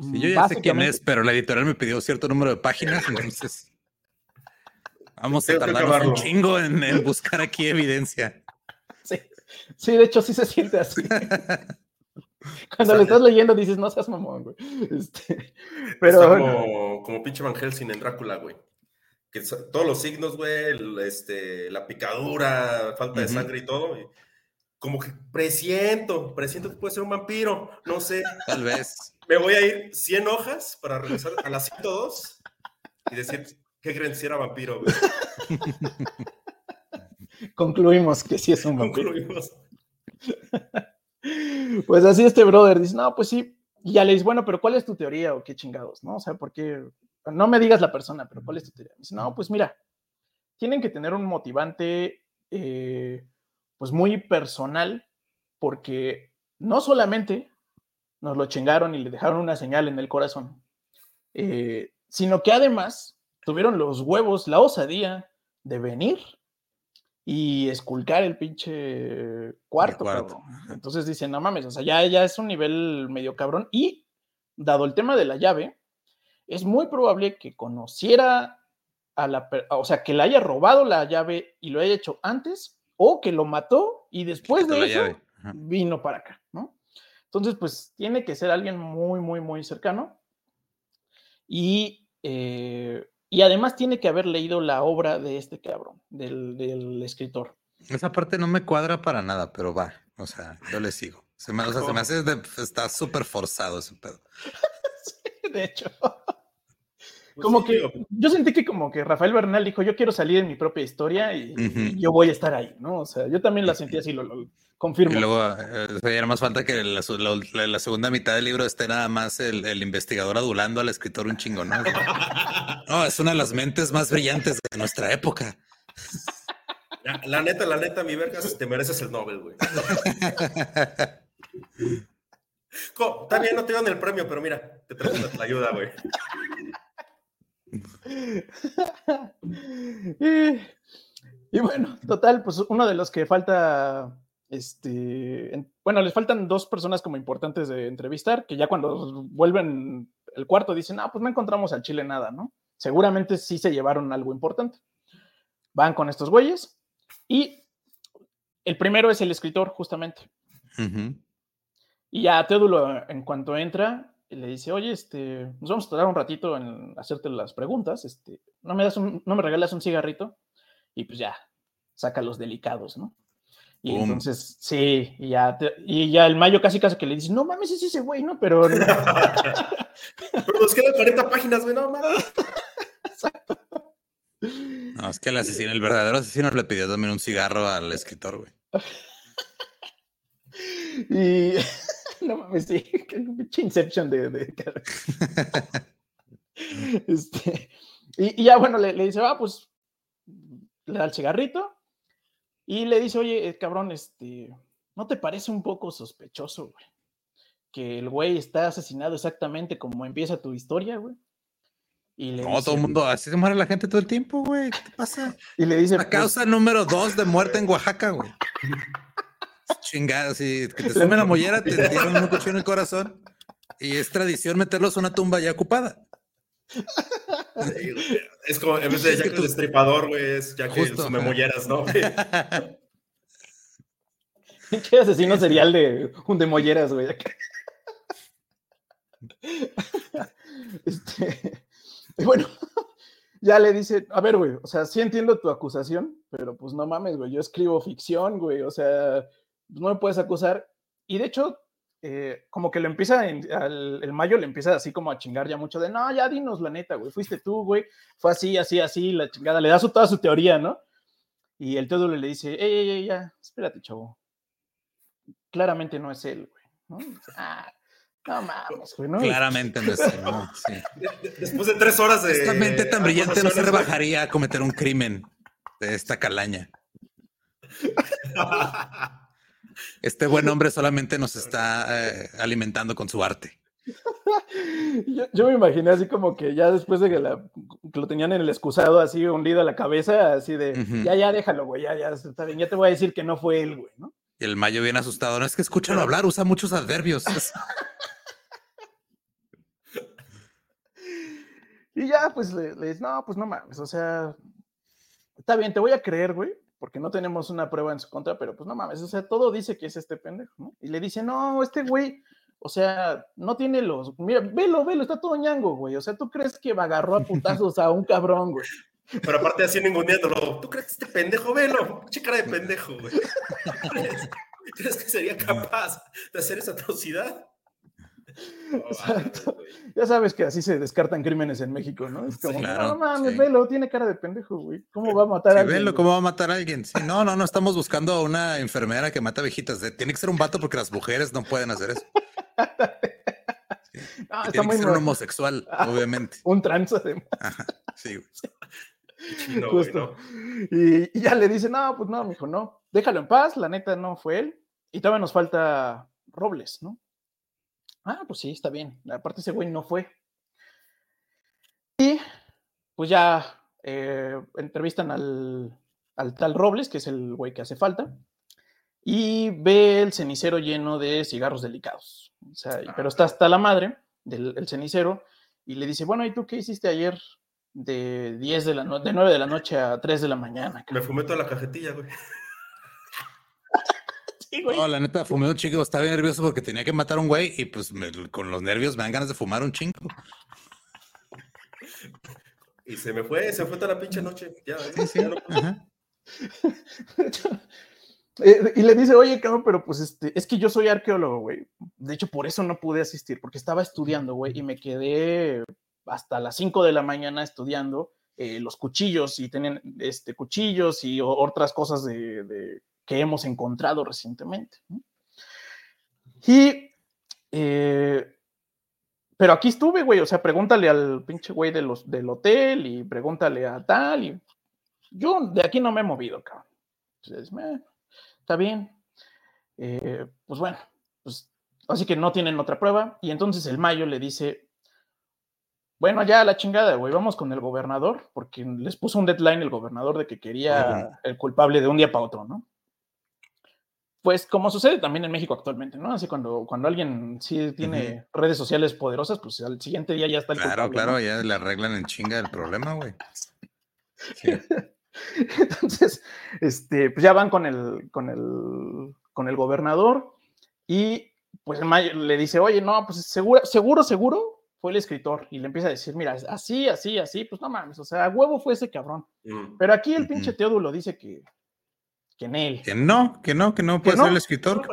Sí, yo ya sé quién es, pero la editorial me pidió cierto número de páginas, entonces vamos a tardarnos un chingo en, en <laughs> buscar aquí evidencia. Sí, sí, de hecho sí se siente así. <laughs> Cuando lo estás leyendo dices, no seas mamón, güey. Este, pero Está bueno, como, como pinche Van Helsing en Drácula, güey. Que todos los signos, güey, el- este, la picadura, falta de sangre y todo. y como que presiento, presiento que puede ser un vampiro, no sé. Tal vez. Me voy a ir 100 hojas para regresar a las 102 y decir, ¿qué creen si era vampiro? güey? concluimos que sí es un vampiro. Concluimos. <laughs> Pues así este brother dice, no, pues sí. Y ya le dice, bueno, pero ¿cuál es tu teoría o qué chingados? ¿No? O sea, porque no me digas la persona, pero ¿cuál es tu teoría? Dice, no, pues mira, tienen que tener un motivante, eh, pues muy personal, porque no solamente nos lo chingaron y le dejaron una señal en el corazón, eh, sino que además tuvieron los huevos, la osadía de venir y esculcar el pinche cuarto, cuarto. Entonces dicen, no mames, o sea, ya, ya es un nivel medio cabrón. Y dado el tema de la llave, es muy probable que conociera a la, o sea, que le haya robado la llave y lo haya hecho antes, o que lo mató y después de eso vino para acá, ¿no? Entonces, pues tiene que ser alguien muy, muy, muy cercano. Y, eh, y además tiene que haber leído la obra de este cabrón, del, del escritor. Esa parte no me cuadra para nada, pero va. O sea, yo le sigo. Se me, o sea, se me <laughs> hace de- está súper forzado ese pedo. <laughs> De hecho, como sí, que yo sentí que como que Rafael Bernal dijo, yo quiero salir en mi propia historia y, yo voy a estar ahí, ¿no? O sea, yo también la sentí así, lo, lo confirmo. Y luego eh, o sea, ya era más falta que la, su- la- la- la segunda mitad del libro esté nada más el, el investigador adulando al escritor un chingo, ¿no? <laughs> No, es una de las mentes más brillantes de nuestra época. La, la neta, la neta, mi vergas, te mereces el Nobel, güey. <laughs> También no te dan el premio, pero mira, te traigo la ayuda, güey. <laughs> y, bueno, total, pues uno de los que falta, este, bueno, les faltan dos personas como importantes de entrevistar, que ya cuando vuelven el cuarto dicen, ah, pues no encontramos al Chile nada, ¿no? Seguramente sí se llevaron algo importante. Van con estos güeyes y el primero es el escritor, justamente. Y ya Teodulo, en cuanto entra, le dice, oye, este, nos vamos a tardar un ratito en hacerte las preguntas, este, ¿no me, das un, no me regalas un cigarrito? Y pues ya, saca los delicados, ¿no? Y entonces, sí, y ya, y ya el mayo casi casi que le dice, no mames, es ese güey, ¿no? Pero... <laughs> Pero nos quedan 40 páginas, güey, no mames. Exacto. No, es que el asesino, el verdadero asesino le pidió también un cigarro al escritor, güey. <laughs> y <laughs> no mames, sí, <laughs> que Inception de, de... <laughs> este, y, ya bueno, le, le dice, va, pues le da el cigarrito y le dice, oye, eh, cabrón, este, ¿no te parece un poco sospechoso, güey? Que el güey está asesinado exactamente como empieza tu historia, güey. Y le no, todo el mundo, así se muere la gente todo el tiempo, güey. ¿Qué te pasa? Y le dice. La pues causa número dos de muerte en Oaxaca, güey. Chingada, si que te sume la mollera, te dieron un cuchillo en el corazón. Y es tradición meterlos a una tumba ya ocupada. es como, en vez de <laughs> Jack el Destripador, güey, es ya que sume molleras, ¿no? <laughs> ¿Qué asesino serial de un de molleras, güey? <laughs> Este, bueno, ya le dice, a ver, güey, o sea, sí entiendo tu acusación, pero pues no mames, güey, yo escribo ficción, güey, o sea, no me puedes acusar. Y de hecho, eh, como que lo empieza, el mayo le empieza así como a chingar ya mucho de, no, ya dinos la neta, güey, fuiste tú, güey, fue así, así, así, la chingada, le da su, toda su teoría, ¿no? Y el todo le dice, ey, ey, ey, ya, espérate, chavo. Claramente no es él, güey, ¿no? Ah, no mames, güey, ¿no? Claramente no es él, ¿no? <laughs> Sí. Después de tres horas de... Esta mente tan brillante no se rebajaría a cometer un crimen de esta calaña. <laughs> Este buen hombre solamente nos está eh, alimentando con su arte. <laughs> Yo, me imaginé así como que ya después de que, lo tenían en el excusado así hundido a la cabeza, así de, ya, ya, déjalo, güey, ya, ya, está bien, ya te voy a decir que no fue él, güey, ¿no? Y el Mayo bien asustado, no es que escúchalo hablar, usa muchos adverbios. <laughs> y ya, pues le, le dice, no, pues no mames, o sea, está bien, te voy a creer, güey, porque no tenemos una prueba en su contra, pero pues no mames, o sea, todo dice que es este pendejo, ¿no? Y le dice, no, este güey, o sea, no tiene los, mira, velo, velo, está todo ñango, güey, o sea, ¿tú crees que agarró a putazos a un cabrón, güey? <laughs> Pero aparte así ninguneándolo, ¿tú crees que este pendejo, velo? Che cara de pendejo, güey. <laughs> ¿Crees que sería capaz de hacer esa atrocidad? <laughs> Ya sabes que así se descartan crímenes en México, ¿no? Es como, no mames, velo, tiene cara de pendejo, güey. ¿Cómo va a matar a alguien? Velo, ¿cómo va a matar a alguien? no, no, no estamos buscando a una enfermera que mata viejitas. Tiene que ser un vato porque las mujeres no pueden hacer eso. tiene que ser un homosexual, <laughs> ah, obviamente. Un trans, sí, güey. <laughs> Justo. Y, ya le dice, no, pues no, mijo, no. Déjalo en paz, la neta no fue él. Y todavía nos falta Robles, ¿no? Ah, pues sí, está bien. Aparte ese güey no fue. Y pues ya eh, entrevistan al, tal Robles, que es el güey que hace falta, y ve el cenicero lleno de cigarros delicados. O sea, pero está hasta la madre del cenicero y le dice, bueno, ¿y tú qué hiciste ayer de 10 de la de 9 de la noche a 3 de la mañana? Me fumé toda la cajetilla, güey. <laughs> <laughs> No, la neta, fumé un chingo. Estaba bien nervioso porque tenía que matar a un güey y pues con los nervios me dan ganas de fumar un chingo. Y se me fue, se fue toda la pinche noche. Ya, sí, sí. <laughs> Eh, y le dice, oye, cabrón, pero pues este, es que yo soy arqueólogo, güey. De hecho, por eso no pude asistir, porque estaba estudiando, güey, y me quedé hasta las 5 de la mañana estudiando eh, los cuchillos y tenían este, cuchillos y otras cosas de que hemos encontrado recientemente. Y, eh, pero aquí estuve, güey, o sea, pregúntale al pinche güey de los, del hotel y pregúntale a tal, y yo de aquí no me he movido, cabrón. Entonces, está bien. Eh, pues bueno, pues Así que no tienen otra prueba. Y entonces el Mayo le dice, bueno, ya la chingada, güey, vamos con el gobernador, porque les puso un deadline el gobernador de que quería el culpable de un día para otro, ¿no? Pues como sucede también en México actualmente, ¿no? Así cuando, cuando alguien sí tiene redes sociales poderosas, pues al siguiente día ya está el Claro, claro, ya le arreglan en chinga el problema, güey. <laughs> Entonces, este, pues ya van con el, con el, con el gobernador y pues le dice, oye, no, pues seguro, seguro, seguro fue el escritor. Y le empieza a decir, mira, así, así, así, pues no mames, o sea, huevo fue ese cabrón. Mm. Pero aquí el pinche Teodulo dice que, que en él. Que no, que no, que no puede ser el escritor.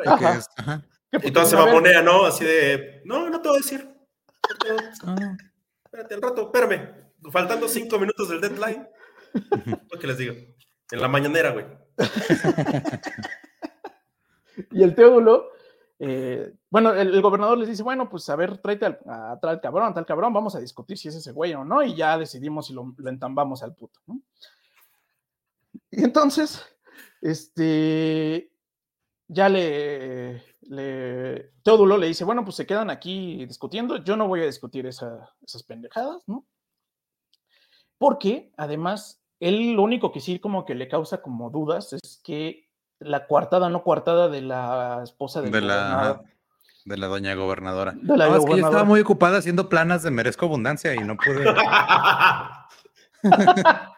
Y entonces se va a poner, ¿no? Así de, no, no te voy a decir. Ah. Espérate, al rato, espérame. Faltando cinco minutos del deadline. Lo que les digo. En la mañanera, güey. <laughs> y el Teodulo, eh, bueno, el, gobernador les dice, bueno, pues a ver, tráete al, a, tal cabrón, a tal cabrón, vamos a discutir si es ese güey o no, y ya decidimos si lo, lo entambamos al puto, ¿no? Y entonces, este, ya le, le, Teodulo le dice, bueno, pues se quedan aquí discutiendo, yo no voy a discutir esas pendejadas, ¿no? Porque además, él lo único que sí como que le causa como dudas es que la coartada, no coartada de la esposa de la de la doña gobernadora. De la Es que estaba muy ocupada haciendo planas de merezco abundancia y no pude. <laughs> <laughs>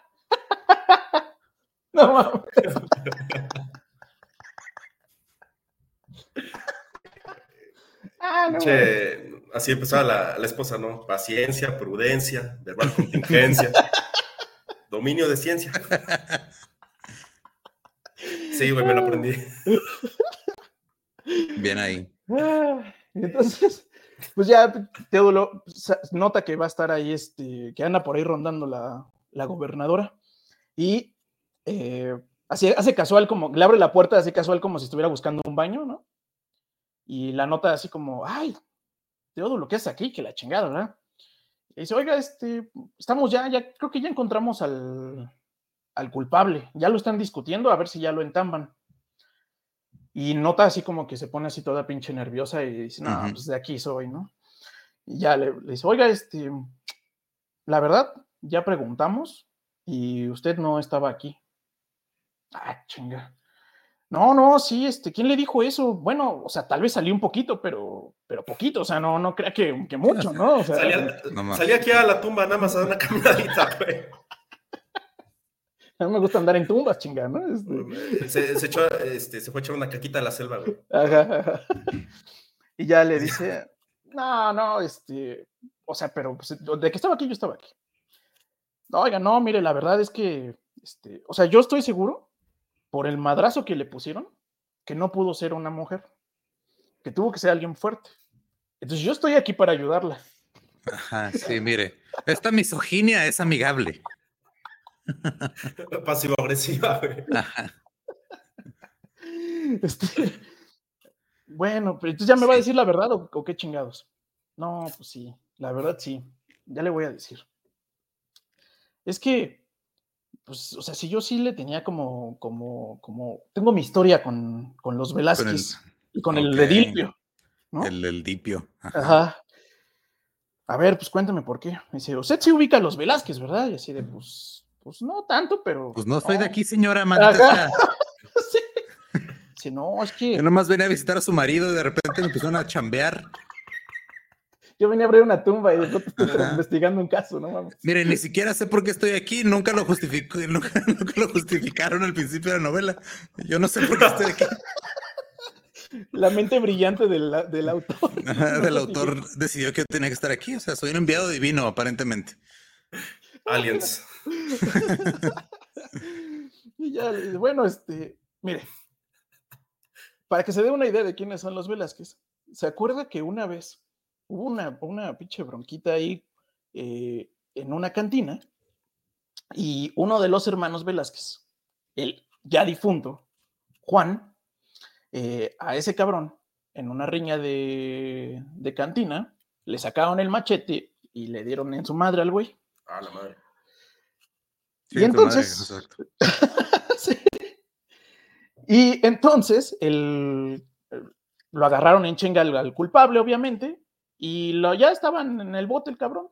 no mames. ah, no, así empezaba la, la, esposa, ¿no? Paciencia, prudencia, verbal contingencia, dominio de ciencia. Sí, güey, me lo aprendí. Bien ahí. Ah, entonces, pues ya Teodulo nota que va a estar ahí, este, que anda por ahí rondando la, la gobernadora y eh, hace casual como, le abre la puerta así casual como si estuviera buscando un baño, ¿no? Y la nota así como, ay, Teodulo, ¿qué es aquí? Que la chingada, ¿verdad? Y dice, oiga, este, estamos ya, ya, creo que ya encontramos al, al culpable, ya lo están discutiendo, a ver si ya lo entamban. Y nota así como que se pone así toda pinche nerviosa y dice, no, pues de aquí soy, ¿no? Y ya le, le dice, oiga, este, la verdad, ya preguntamos y usted no estaba aquí. Ah, chinga. No, no, sí, este, ¿quién le dijo eso? Bueno, o sea, tal vez salió un poquito, pero, pero poquito, o sea, no, no crea que, que mucho, ¿no? O sea, salía, aquí a la tumba nada más a dar una <laughs> caminadita, güey. <laughs> A mí me gusta andar en tumbas, chinga, ¿no? Este... Se, se, echó, este, se fue a echar una caquita a la selva, güey. Ajá, Y ya le dice, no, no, este, o sea, pero pues, de que estaba aquí, yo estaba aquí. No, oiga, no, mire, la verdad es que, este, o sea, yo estoy seguro por el madrazo que le pusieron, que no pudo ser una mujer, que tuvo que ser alguien fuerte. Entonces yo estoy aquí para ayudarla. Ajá, sí, mire, esta misoginia es amigable. <laughs> Pasivo-agresiva. Este, bueno, pero entonces ya me va a decir la verdad o qué chingados. No, pues sí, la verdad sí, ya le voy a decir. Es que pues, o sea, si yo sí le tenía como, como, como, tengo mi historia con, con los Velázquez y con el de Dilpio, ¿no? El del Dipio. Ajá. A ver, pues cuéntame por qué. Me dice, usted sí ubica a los Velázquez, ¿verdad? Y así de, pues, pues no tanto, pero. Pues no soy de aquí, señora, maldita <laughs> sí. sí. no, es que. Yo nomás venía a visitar a su marido y de repente me empezaron a chambear yo venía a abrir una tumba y después estoy investigando un caso, ¿no mames? Mire, ni siquiera sé por qué estoy aquí, nunca lo justificó, <laughs> nunca, lo justificaron al principio de la novela. Yo no sé por qué estoy aquí. <laughs> La mente brillante del, del autor. <laughs> del autor decidió que tenía que estar aquí. O sea, soy un enviado divino, aparentemente. Aliens. y ya, bueno, este, mire, para que se dé una idea de quiénes son los Velázquez, ¿se acuerda que una vez hubo una, una pinche bronquita ahí eh, en una cantina y uno de los hermanos Velázquez, el ya difunto, Juan, eh, a ese cabrón, en una riña de, de, cantina, le sacaron el machete y le dieron en su madre al güey. Ah, la madre. y entonces... <laughs> Y entonces, el, lo agarraron en chinga al, culpable, obviamente, y lo, ya estaban en el bote el cabrón.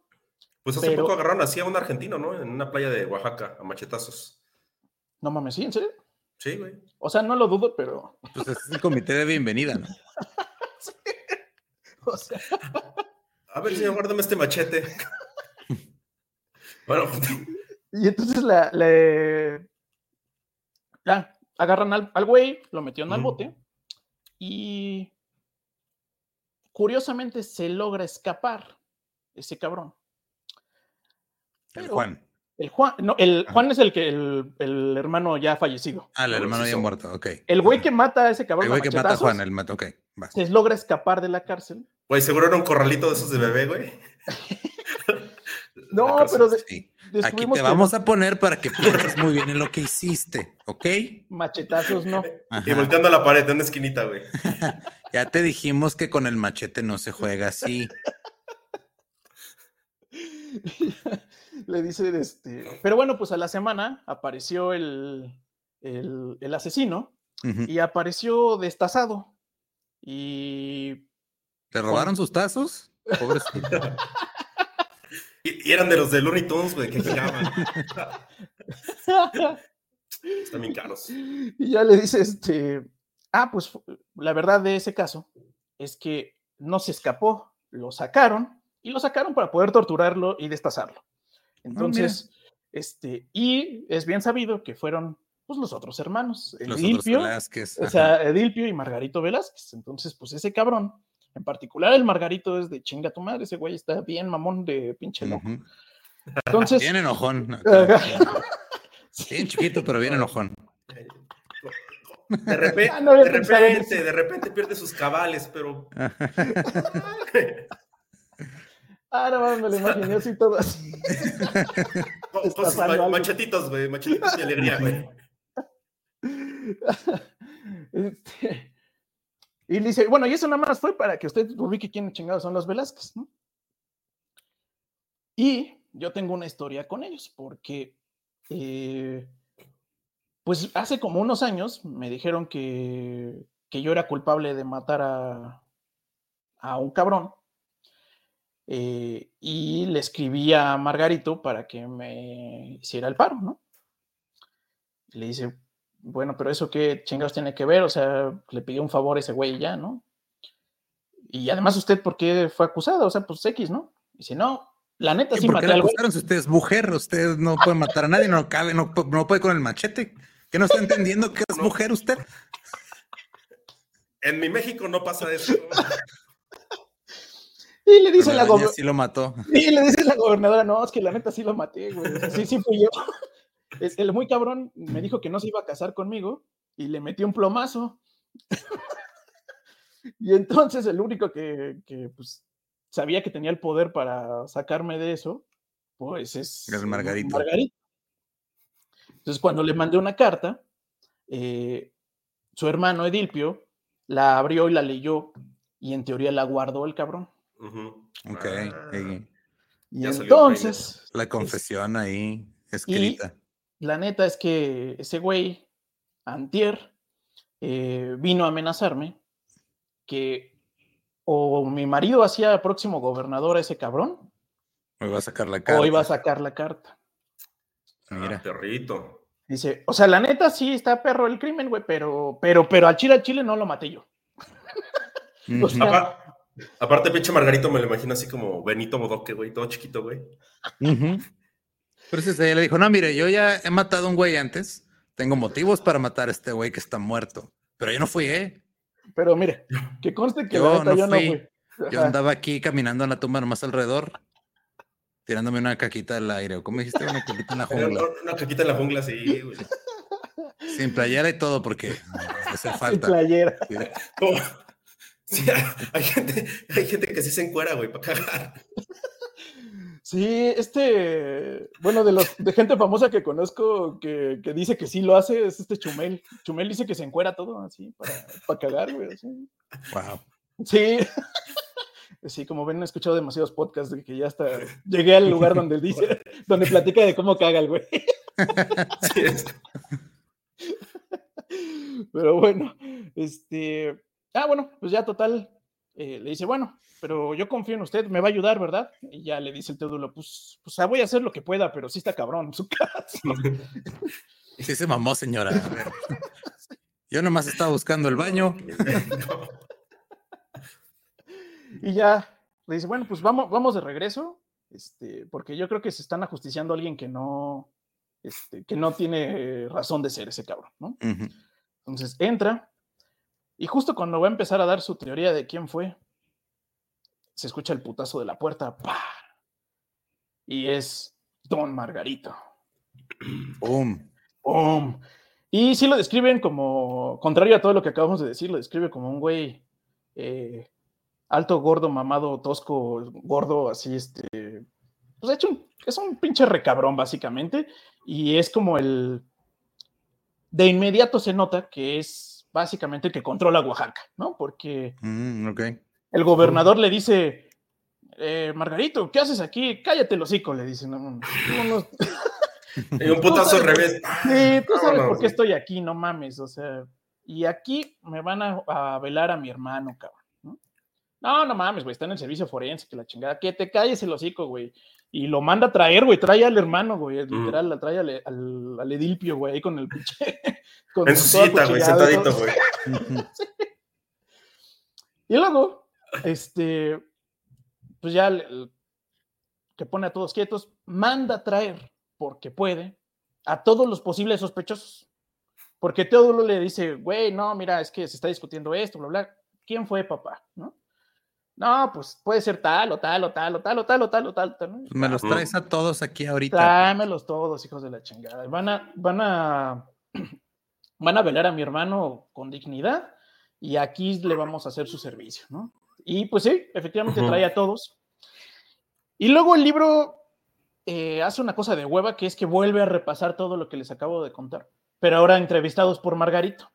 Pues hace poco agarraron así a un argentino, ¿no? En una playa de Oaxaca, a machetazos. No mames, ¿sí? ¿En serio? Sí, güey. O sea, no lo dudo, pero. Pues es el comité de bienvenida, ¿no? <laughs> sí. O sea. A ver, señor, guárdame este machete. <laughs> bueno. Y entonces la, le... ya, agarran al, güey, lo metieron al bote y curiosamente se logra escapar ese cabrón. el Juan. El Juan, no, el Juan es el que el, hermano ya fallecido. Ah, el hermano ya muerto, ok. El güey que mata a ese cabrón. El güey que mata a Juan, el mata, ok. Se logra escapar de la cárcel. Güey, seguro era un corralito de esos de bebé, güey. <laughs> no, pero Aquí te vamos a poner para que pienses muy bien en lo que hiciste, ¿ok? Machetazos, no. Y volteando a la pared en una esquinita, güey. <laughs> ya te dijimos que con el machete no se juega así. <laughs> Le dice, este, pero bueno, pues a la semana apareció el, el, asesino y apareció destazado. Y. ¿Te robaron sus tazos? Pobrecito. <laughs> Y, eran de los de Looney Tunes, güey, que giraban. Están bien caros. Y ya le dice, este, ah, pues la verdad de ese caso es que no se escapó, lo sacaron y lo sacaron para poder torturarlo y destazarlo. Ah, Entonces, este, y es bien sabido que fueron pues los otros hermanos, Edilpio, o sea, Edilpio y Margarito Velázquez. Entonces, pues ese cabrón en particular, el Margarito es de chinga tu madre, ese güey está bien mamón de pinche loco. Entonces. Bien enojón. <laughs> bien chiquito, pero bien enojón. De repente, ah, de, repente de repente pierde sus cabales, pero. Ah, no, me lo imaginé así todo así. machetitos, güey, machetitos de alegría, güey. <laughs> Este, y dice, bueno, y eso nada más fue para que usted ubique quién chingados son los Velázquez, ¿no? Y yo tengo una historia con ellos, porque eh, pues hace como unos años me dijeron que, que yo era culpable de matar a, a un cabrón. Eh, y le escribí a Margarito para que me hiciera el paro, ¿no? Le dice, bueno, pero eso qué chingados tiene que ver, o sea, le pidió un favor a ese güey ya, ¿no? Y además usted, ¿por qué fue acusado? O sea, pues X, ¿no? Y si no, la neta sí, maté al güey. Si usted es mujer, usted no puede matar a nadie, no cabe, no, no puede con el machete. ¿Qué no está entendiendo que es mujer usted? En mi México no pasa eso. Y le dice la gobernadora. Sí lo mató. Y le dice la gobernadora, no, es que la neta sí lo maté, güey. Sí, sí fui yo el muy cabrón me dijo que no se iba a casar conmigo y le metí un plomazo. <laughs> y entonces el único que, pues, sabía que tenía el poder para sacarme de eso, pues es el Margarito. Entonces cuando le mandé una carta, eh, su hermano Edilpio la abrió y la leyó y en teoría la guardó el cabrón. Ok. Ah. Y entonces... La confesión ahí escrita la neta es que ese güey, Antier, eh, vino a amenazarme que o mi marido hacía próximo gobernador a ese cabrón. O iba a sacar la carta. O iba a sacar la carta. Ah, Mira. perrito. Dice, o sea, la neta sí está perro el crimen, güey, pero, pero, pero al Chile Chile no lo maté yo. <laughs> aparte, pinche Margarito me lo imagino así como Benito Bodoque, güey, todo chiquito, güey. Pero si ella le dijo, no, mire, yo ya he matado a un güey antes, tengo motivos para matar a este güey que está muerto, pero yo no fui, ¿eh? Pero mire, que conste que yo, no, yo no fui. Yo andaba aquí caminando en la tumba nomás alrededor, tirándome una caquita al aire. ¿Cómo dijiste? Una caquita en la jungla. Una caquita en la jungla, sí, güey. Sin playera y todo, porque hace falta. Sin playera. Sí, hay, gente, hay gente que sí se encuera, güey, para cagar. Sí, este, bueno, de los de gente famosa que conozco que, dice que sí lo hace, es este Chumel. Chumel dice que se encuera todo así para, para cagar, güey. Wow. Sí. <laughs> Sí, como ven, he escuchado demasiados podcasts de que ya hasta llegué al lugar donde dice, <laughs> donde platica de cómo caga el güey. Sí, Pero bueno, este, ah, bueno, pues ya total, eh, le dice, bueno, pero yo confío en usted, me va a ayudar, ¿verdad? Y ya le dice el Teodulo, pues, pues voy a hacer lo que pueda, pero sí está cabrón su <laughs> casa. <laughs> Sí se mamó, señora. Yo nomás estaba buscando el baño. <laughs> y ya le dice, bueno, pues vamos, vamos de regreso, este, porque yo creo que se están ajusticiando a alguien que no, este, que no tiene razón de ser ese cabrón, ¿no? Entonces entra, y justo cuando va a empezar a dar su teoría de quién fue, se escucha el putazo de la puerta, y es Don Margarito. ¡Bum! ¡Bum! Y sí lo describen como, contrario a todo lo que acabamos de decir, lo describe como un güey eh, alto, gordo, mamado, tosco, gordo, así, este, pues hecho, es un pinche recabrón, básicamente, y es como el, de inmediato se nota que es básicamente el que controla Oaxaca, ¿no? Porque mm, el gobernador le dice, eh, Margarito, ¿qué haces aquí? Cállate el hocico, le dicen. No, <laughs> y un putazo al revés. Sí, tú sabes por qué estoy aquí, no mames, o sea, y aquí me van a, a velar a mi hermano, cabrón. No, no mames, güey, está en el servicio forense, que la chingada, que te calles el hocico, güey. Y lo manda a traer, güey, trae al hermano, güey, literal, la trae al, al, Edilpio, güey, ahí con el pinche. <laughs> en su cita, güey, sentadito, güey. <laughs> Y luego, este, pues ya que pone a todos quietos, manda a traer, porque puede, a todos los posibles sospechosos. Porque todo le dice, güey, no, mira, es que se está discutiendo esto, bla, bla. ¿Quién fue papá? ¿No? No, pues puede ser tal o tal o tal o tal o tal o tal o tal. Pues me los traes a todos aquí ahorita. Tráemelos todos, hijos de la chingada. Van a, van a, <clears throat> van a velar a mi hermano con dignidad y aquí le vamos a hacer su servicio, ¿no? Y pues sí, efectivamente trae a todos. Y luego el libro eh, hace una cosa de hueva que es que vuelve a repasar todo lo que les acabo de contar, pero ahora entrevistados por Margarito.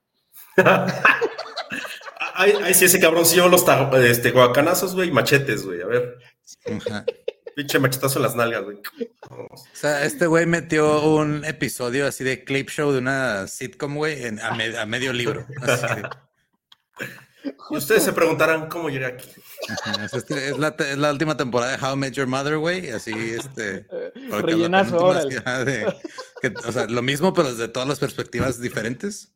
<laughs> Ay, sí, ese cabroncillo los este, guacanazos, güey, machetes, güey, a ver. Pinche machetazo en las nalgas, güey. O sea, este güey metió un episodio así de clip show de una sitcom, güey, a, medio libro. Y ustedes se preguntarán cómo llegué aquí. Este, es, la, es, la, última temporada de How I Met Your Mother, güey. Así, este. Rellenazo, ahora. O sea, lo mismo, pero desde todas las perspectivas diferentes.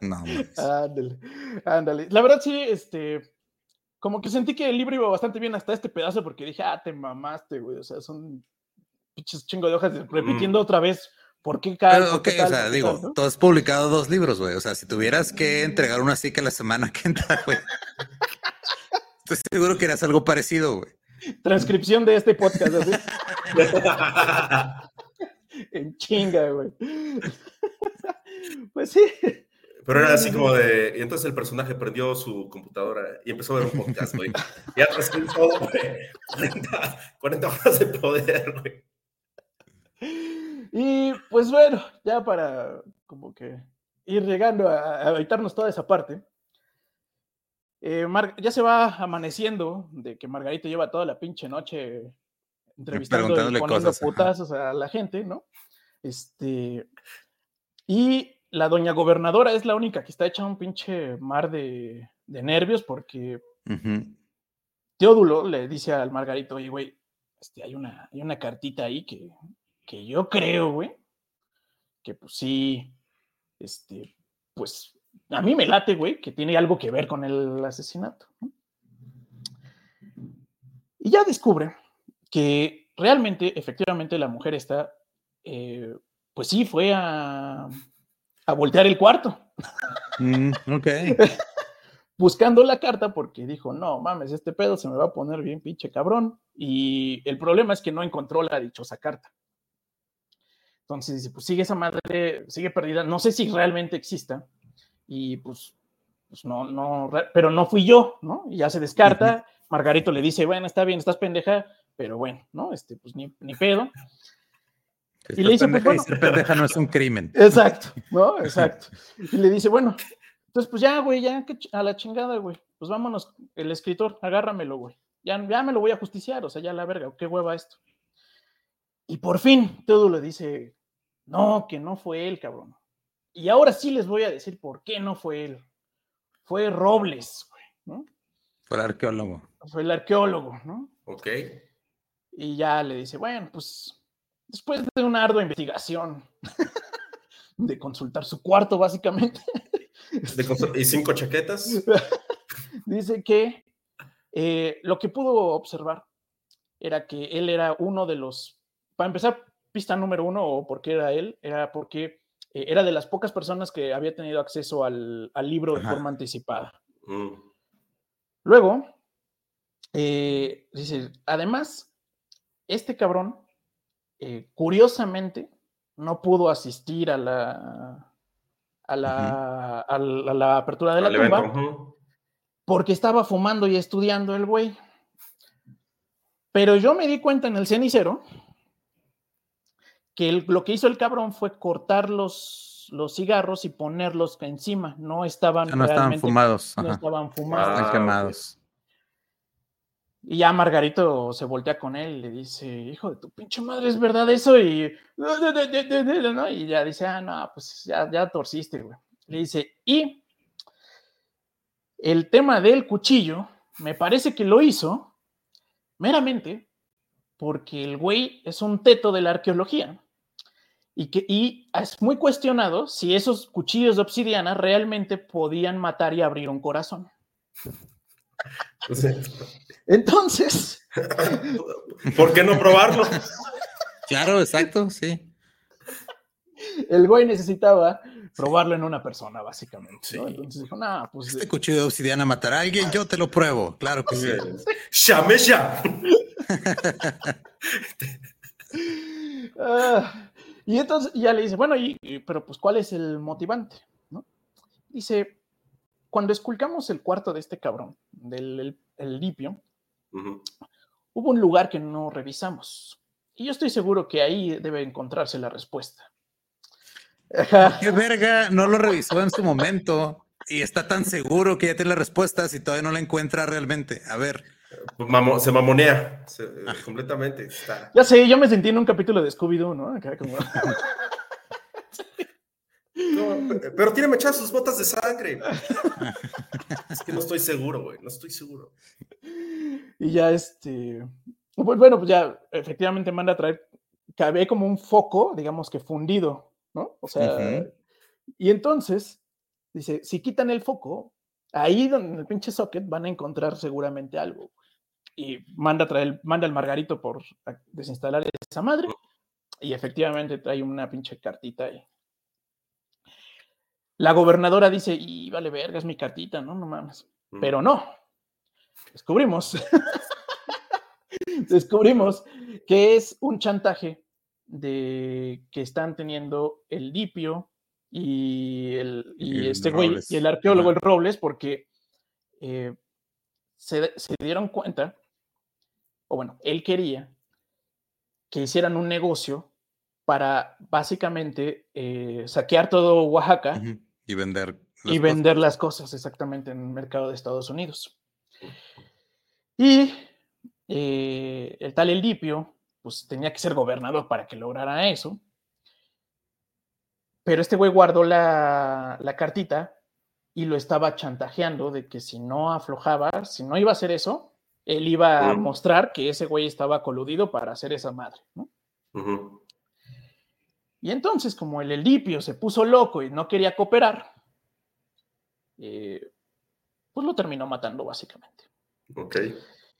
No, ándale, ándale. La verdad, sí, este, como que sentí que el libro iba bastante bien hasta este pedazo porque dije, ah, te mamaste, güey. O sea, son pinches chingo de hojas repitiendo otra vez. ¿Por qué cada okay, o sea, digo, tú has publicado dos libros, güey. O sea, si tuvieras que entregar una así que la semana que entra, güey. estoy seguro que eras algo parecido, güey. Transcripción de este podcast, así. en chinga, güey. <laughs> pues sí. Pero era así como de. Y entonces el personaje prendió su computadora y empezó a ver un podcast, güey. Y atrás todo, güey. 40, horas de poder, güey. Y pues bueno, ya para como que ir llegando a, evitarnos toda esa parte. Eh, ya se va amaneciendo de que Margarita lleva toda la pinche noche entrevistando y poniendo putazos a la gente, ¿no? Este, y la doña gobernadora es la única que está hecha un pinche mar de, nervios porque Teodulo le dice al Margarito, oye, güey, este, hay, una, hay una cartita ahí que, que yo creo, güey, que pues sí, este, pues a mí me late, güey, que tiene algo que ver con el asesinato. Y ya descubre que realmente, efectivamente, la mujer está, eh, pues sí, fue a, a voltear el cuarto. Mm, ok. <laughs> Buscando la carta porque dijo, no mames, este pedo se me va a poner bien pinche cabrón. Y el problema es que no encontró la dichosa carta. Entonces dice, pues sigue esa madre, sigue perdida, no sé si realmente exista. Y pues, pues no, no, pero no fui yo, ¿no? Y ya se descarta. Margarito le dice, bueno, está bien, estás pendeja, pero bueno, ¿no? Este, pues ni, ni pedo y le dice, pues bueno. Ser pendeja no es un crimen. Exacto, ¿no? <laughs> Exacto. Y le dice, bueno, entonces pues ya, güey, ya a la chingada, güey. Pues vámonos, el escritor, agárramelo, güey. Ya, ya me lo voy a justiciar, o sea, ya la verga, qué hueva esto. Y por fin, todo le dice, no, que no fue él, cabrón. Y ahora sí les voy a decir por qué no fue él. fue Robles, güey, ¿no? Fue el arqueólogo. Fue el arqueólogo, ¿no? Ok. Y ya le dice, bueno, pues después de una ardua investigación, de consultar su cuarto, básicamente. ¿Y cinco chaquetas? <laughs> dice que eh, lo que pudo observar era que él era uno de los, para empezar, pista número uno, o por qué era él, era porque eh, era de las pocas personas que había tenido acceso al, al libro de forma anticipada. Mm. Luego, eh, dice, además, este cabrón, curiosamente, no pudo asistir a la, a la, a la, apertura de la tumba porque estaba fumando y estudiando el güey. Pero yo me di cuenta en el cenicero que lo que hizo el cabrón fue cortar los, los cigarros y ponerlos encima. No estaban, no estaban fumados. No estaban fumados. Ah, quemados. Y ya Margarito se voltea con él y le dice, hijo de tu pinche madre, ¿es verdad eso? Y, y ya dice, ah, no, pues ya, ya torciste, güey. Le dice, y el tema del cuchillo, me parece que lo hizo meramente porque el güey es un teto de la arqueología y que y es muy cuestionado si esos cuchillos de obsidiana realmente podían matar y abrir un corazón. <laughs> Entonces, ¿por qué no probarlo? Claro, exacto, sí. El güey necesitaba probarlo en una persona, básicamente. Entonces dijo, no, pues. Este cuchillo de obsidiana matará a alguien, yo te lo pruebo. Claro que sí. ¡Llame ya! <laughs> Ah, y entonces ya le dice, bueno, y, pero pues, ¿cuál es el motivante? Dice, cuando esculcamos el cuarto de este cabrón, del el, lipio, hubo un lugar que no revisamos. Y yo estoy seguro que ahí debe encontrarse la respuesta. <laughs> ¿Qué verga no lo revisó en su momento y está tan seguro que ya tiene la respuesta si todavía no la encuentra realmente? A ver. se mamonea ah. completamente. Ya sé, yo me sentí en un capítulo de Scooby-Doo, ¿no? <laughs> pero tiene mechadas sus botas de sangre. es que no estoy seguro, güey, no estoy seguro. Y ya este, pues bueno, pues ya efectivamente manda a traer, cabe como un foco, digamos que fundido, ¿no? O sea, y entonces, dice, si quitan el foco, ahí donde el pinche socket van a encontrar seguramente algo. Y manda a traer, manda el Margarito por desinstalar esa madre. Y efectivamente trae una pinche cartita ahí. La gobernadora dice, y vale verga, es mi cartita, ¿no? No mames. Pero no. Descubrimos. <laughs> Descubrimos que es un chantaje de que están teniendo el Lipio y, el, y, este güey, y el arqueólogo, el Robles, porque eh, se, dieron cuenta, o bueno, él quería que hicieran un negocio para básicamente eh, saquear todo Oaxaca y vender. y vender las cosas exactamente en el mercado de Estados Unidos. Y eh, el tal Elipio, pues tenía que ser gobernador para que lograra eso. Pero este güey guardó la, la cartita y lo estaba chantajeando de que si no aflojaba, si no iba a hacer eso, él iba a mostrar que ese güey estaba coludido para hacer esa madre, ¿no? Y entonces, como el Elipio se puso loco y no quería cooperar, eh, pues lo terminó matando básicamente. Ok.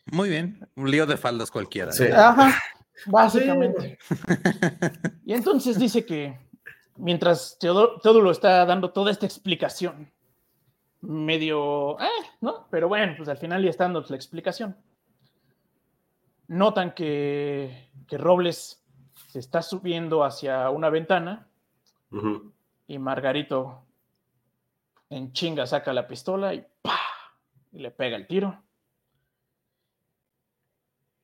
Muy bien, un lío de faldas cualquiera. Sí. Ajá, básicamente. Y entonces dice que mientras todo lo está dando toda esta explicación, medio, eh, ¿no? Pero bueno, pues al final ya está dando la explicación. Notan que, que Robles se está subiendo hacia una ventana y Margarito en chinga saca la pistola y ¡pa! y le pega el tiro.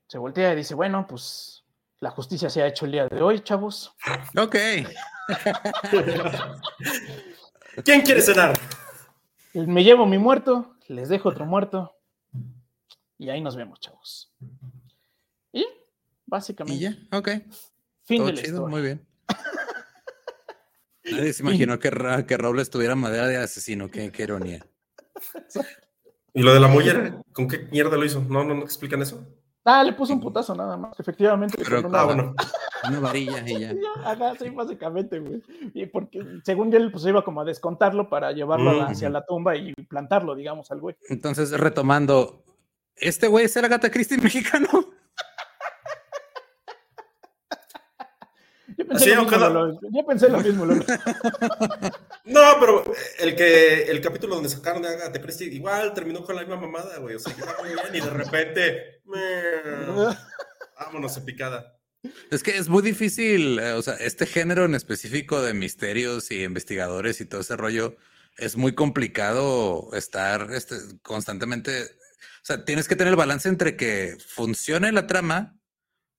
Se voltea y dice, bueno, pues la justicia se ha hecho el día de hoy, chavos. Ok. <laughs> ¿Quién quiere cenar? Me llevo mi muerto, les dejo otro muerto y ahí nos vemos, chavos. Y básicamente. ¿Y ya? Ok. Fin de la historia. Muy bien. <laughs> Nadie se imaginó que, que Robles tuviera madera de asesino. Qué, qué ironía. ¿Y lo de la mollera? ¿Con qué mierda lo hizo? ¿No, no, no explican eso? Ah, le puso un putazo nada más, efectivamente. Pero, una, ah, bueno. una varilla y ya. <laughs> Ajá, sí, básicamente, güey. Y porque según él, pues iba como a descontarlo para llevarlo hacia la tumba y plantarlo, digamos, al güey. Entonces, retomando, ¿este güey es el Agatha Christie mexicano? Yo pensé, lo, mismo, Yo pensé lo mismo, <laughs> No, pero el que el capítulo donde sacaron de Agatha Christie igual terminó con la misma mamada, güey. O sea, que muy bien y de repente. vámonos en picada. Es que es muy difícil, eh, o sea, este género en específico de misterios y investigadores y todo ese rollo es muy complicado estar este, constantemente. O sea, tienes que tener el balance entre que funcione la trama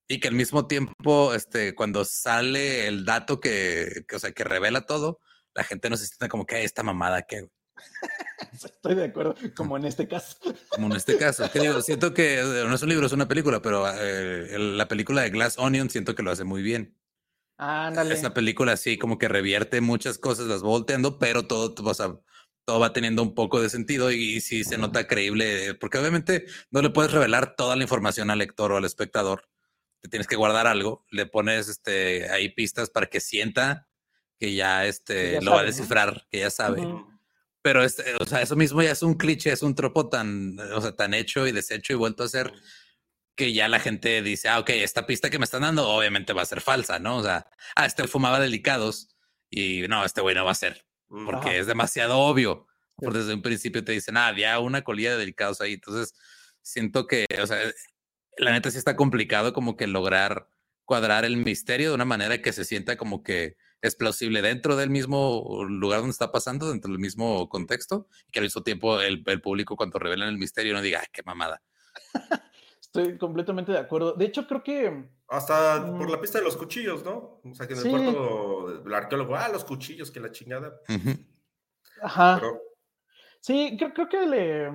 y que al mismo tiempo, este, cuando sale el dato que, o sea, que revela todo, la gente no se siente como que esta mamada que. <laughs> Estoy de acuerdo, como en este caso. Como en este caso. siento que eh, no es un libro, es una película, pero eh, la película de Glass Onion siento que lo hace muy bien. Ándale. Esa película sí, como que revierte muchas cosas, las va volteando, pero todo, o sea, todo va teniendo un poco de sentido y, y sí se nota creíble, porque obviamente no le puedes revelar toda la información al lector o al espectador te tienes que guardar algo, le pones este, ahí pistas para que sienta que ya, este, lo va a descifrar, que ya sabe. Pero este, o sea, eso mismo ya es un cliché, es un tropo tan, o sea, tan hecho y deshecho y vuelto a hacer que ya la gente dice, ah, ok, esta pista que me están dando obviamente va a ser falsa, ¿no? O sea, ah, este fumaba delicados y no, este güey no va a ser, porque es demasiado obvio. Por desde un principio te dicen, ah, había una colilla de delicados ahí. Entonces, siento que, o sea, la neta sí está complicado como que lograr cuadrar el misterio de una manera que se sienta como que es plausible dentro del mismo lugar donde está pasando, dentro del mismo contexto, y que al mismo tiempo el, público cuando revelan el misterio no diga, Ay, qué mamada. <laughs> Estoy completamente de acuerdo. De hecho, creo que... Hasta por la mm. pista de los cuchillos, ¿no? O sea, que en el cuarto del arqueólogo, ah, los cuchillos, que la chingada. Ajá. Sí, creo, creo que le...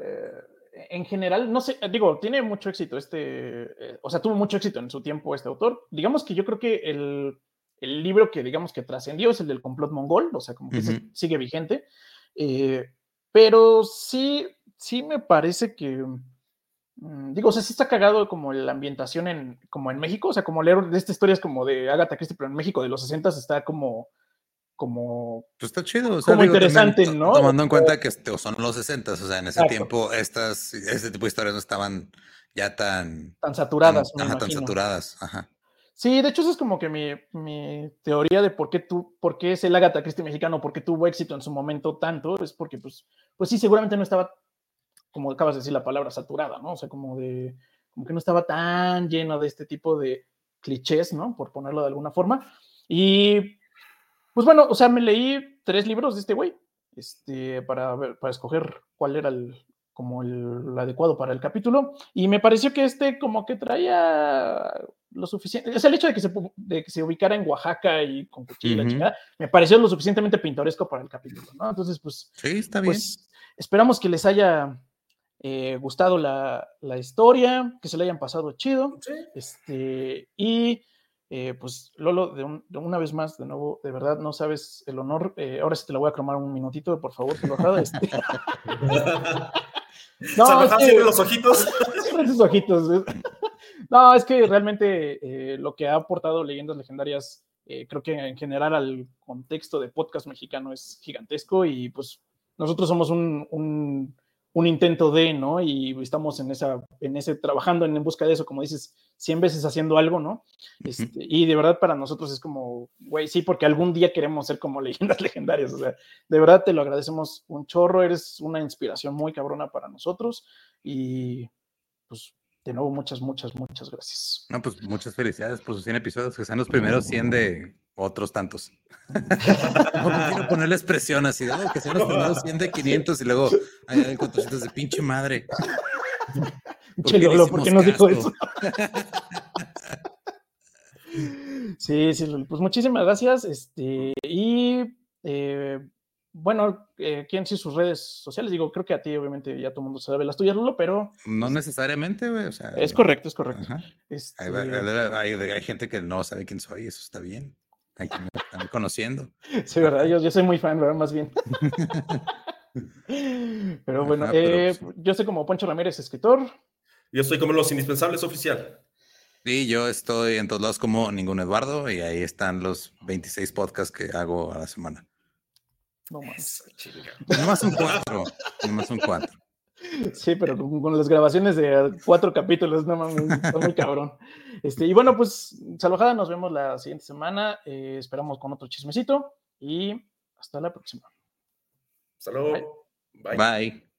Eh, en general, no sé, digo, tiene mucho éxito este, eh, o sea, tuvo mucho éxito en su tiempo este autor. Digamos que yo creo que el, el libro que, digamos, que trascendió es el del complot mongol, o sea, como que sigue vigente. Eh, pero sí, sí me parece que, mm, digo, o sea, sí está cagado como la ambientación en, como en México, o sea, como leer de estas historias como de Agatha Christie, pero en México de los 60 está como como... Pues está chido. como interesante, ¿no? Tomando en cuenta que este, son los 60, o sea, en ese tiempo estas, este tipo de historias no estaban ya tan... Tan saturadas. Tan, tan saturadas, ajá. Sí, de hecho eso es como que mi, mi, teoría de por qué, tú, por qué es el Agatha Christie mexicano, por qué tuvo éxito en su momento tanto, es porque pues, pues sí, seguramente no estaba, como acabas de decir la palabra, saturada, ¿no? O sea, como de, como que no estaba tan lleno de este tipo de clichés, ¿no? Por ponerlo de alguna forma. Y pues bueno, o sea, me leí tres libros de este güey, este, para, ver, para escoger cuál era el, como el, adecuado para el capítulo, y me pareció que este como que traía lo suficiente, es el hecho de que se, de que se ubicara en Oaxaca y con cuchilla chingada, me pareció lo suficientemente pintoresco para el capítulo, ¿no? Entonces, pues, sí, está bien. Pues, esperamos que les haya eh, gustado la, la, historia, que se le hayan pasado chido, este, y eh, pues Lolo, de, una vez más, de nuevo, de verdad, no sabes el honor. Eh, ahora sí te lo voy a cromar un minutito, por favor, Este. <laughs> <laughs> no, es que, los ojitos. <laughs> Esos ojitos. No, es que realmente eh, lo que ha aportado Leyendas Legendarias, creo que en general al contexto de podcast mexicano es gigantesco y pues nosotros somos un un intento de, ¿no? Y estamos en esa, en ese, trabajando en, busca de eso, como dices, 100 veces haciendo algo, ¿no? Este, y de verdad para nosotros es como, güey, sí, porque algún día queremos ser como <laughs> leyendas legendarias, o sea, de verdad te lo agradecemos un chorro, eres una inspiración muy cabrona para nosotros y pues de nuevo muchas, muchas, muchas gracias. No, pues muchas felicidades por sus 100 episodios, que sean los primeros 100 de otros tantos. <laughs> no quiero ponerle expresión así, que sean los primeros 100 de 500 y luego hay 400 de pinche madre. ¿Por ¿por qué nos dijo eso? <laughs> sí, sí, pues muchísimas gracias. Este, y eh, bueno, eh, ¿quién sí sus redes sociales? Digo, creo que a ti obviamente ya todo el mundo sabe las tuyas, Lulo, pero... No necesariamente, güey, o sea... Es correcto, es correcto. Este hay, gente que no sabe quién soy, eso está bien. Están conociendo. <laughs> Sí, verdad, yo, yo soy muy fan, ¿verdad? Más bien. <laughs> Pero bueno, eh, yo soy como Poncho Ramírez, escritor. Yo soy como Los Indispensables Oficial. Y yo estoy en todos lados como ningún Eduardo y ahí están los 26 podcasts que hago a la semana. No más. No más son cuatro. No más son cuatro. Sí, pero con, las grabaciones de cuatro capítulos, no mames, está muy cabrón. Este, y bueno, pues, salvajada, nos vemos la siguiente semana. Eh, esperamos con otro chismecito y hasta la próxima. Hasta luego. Bye.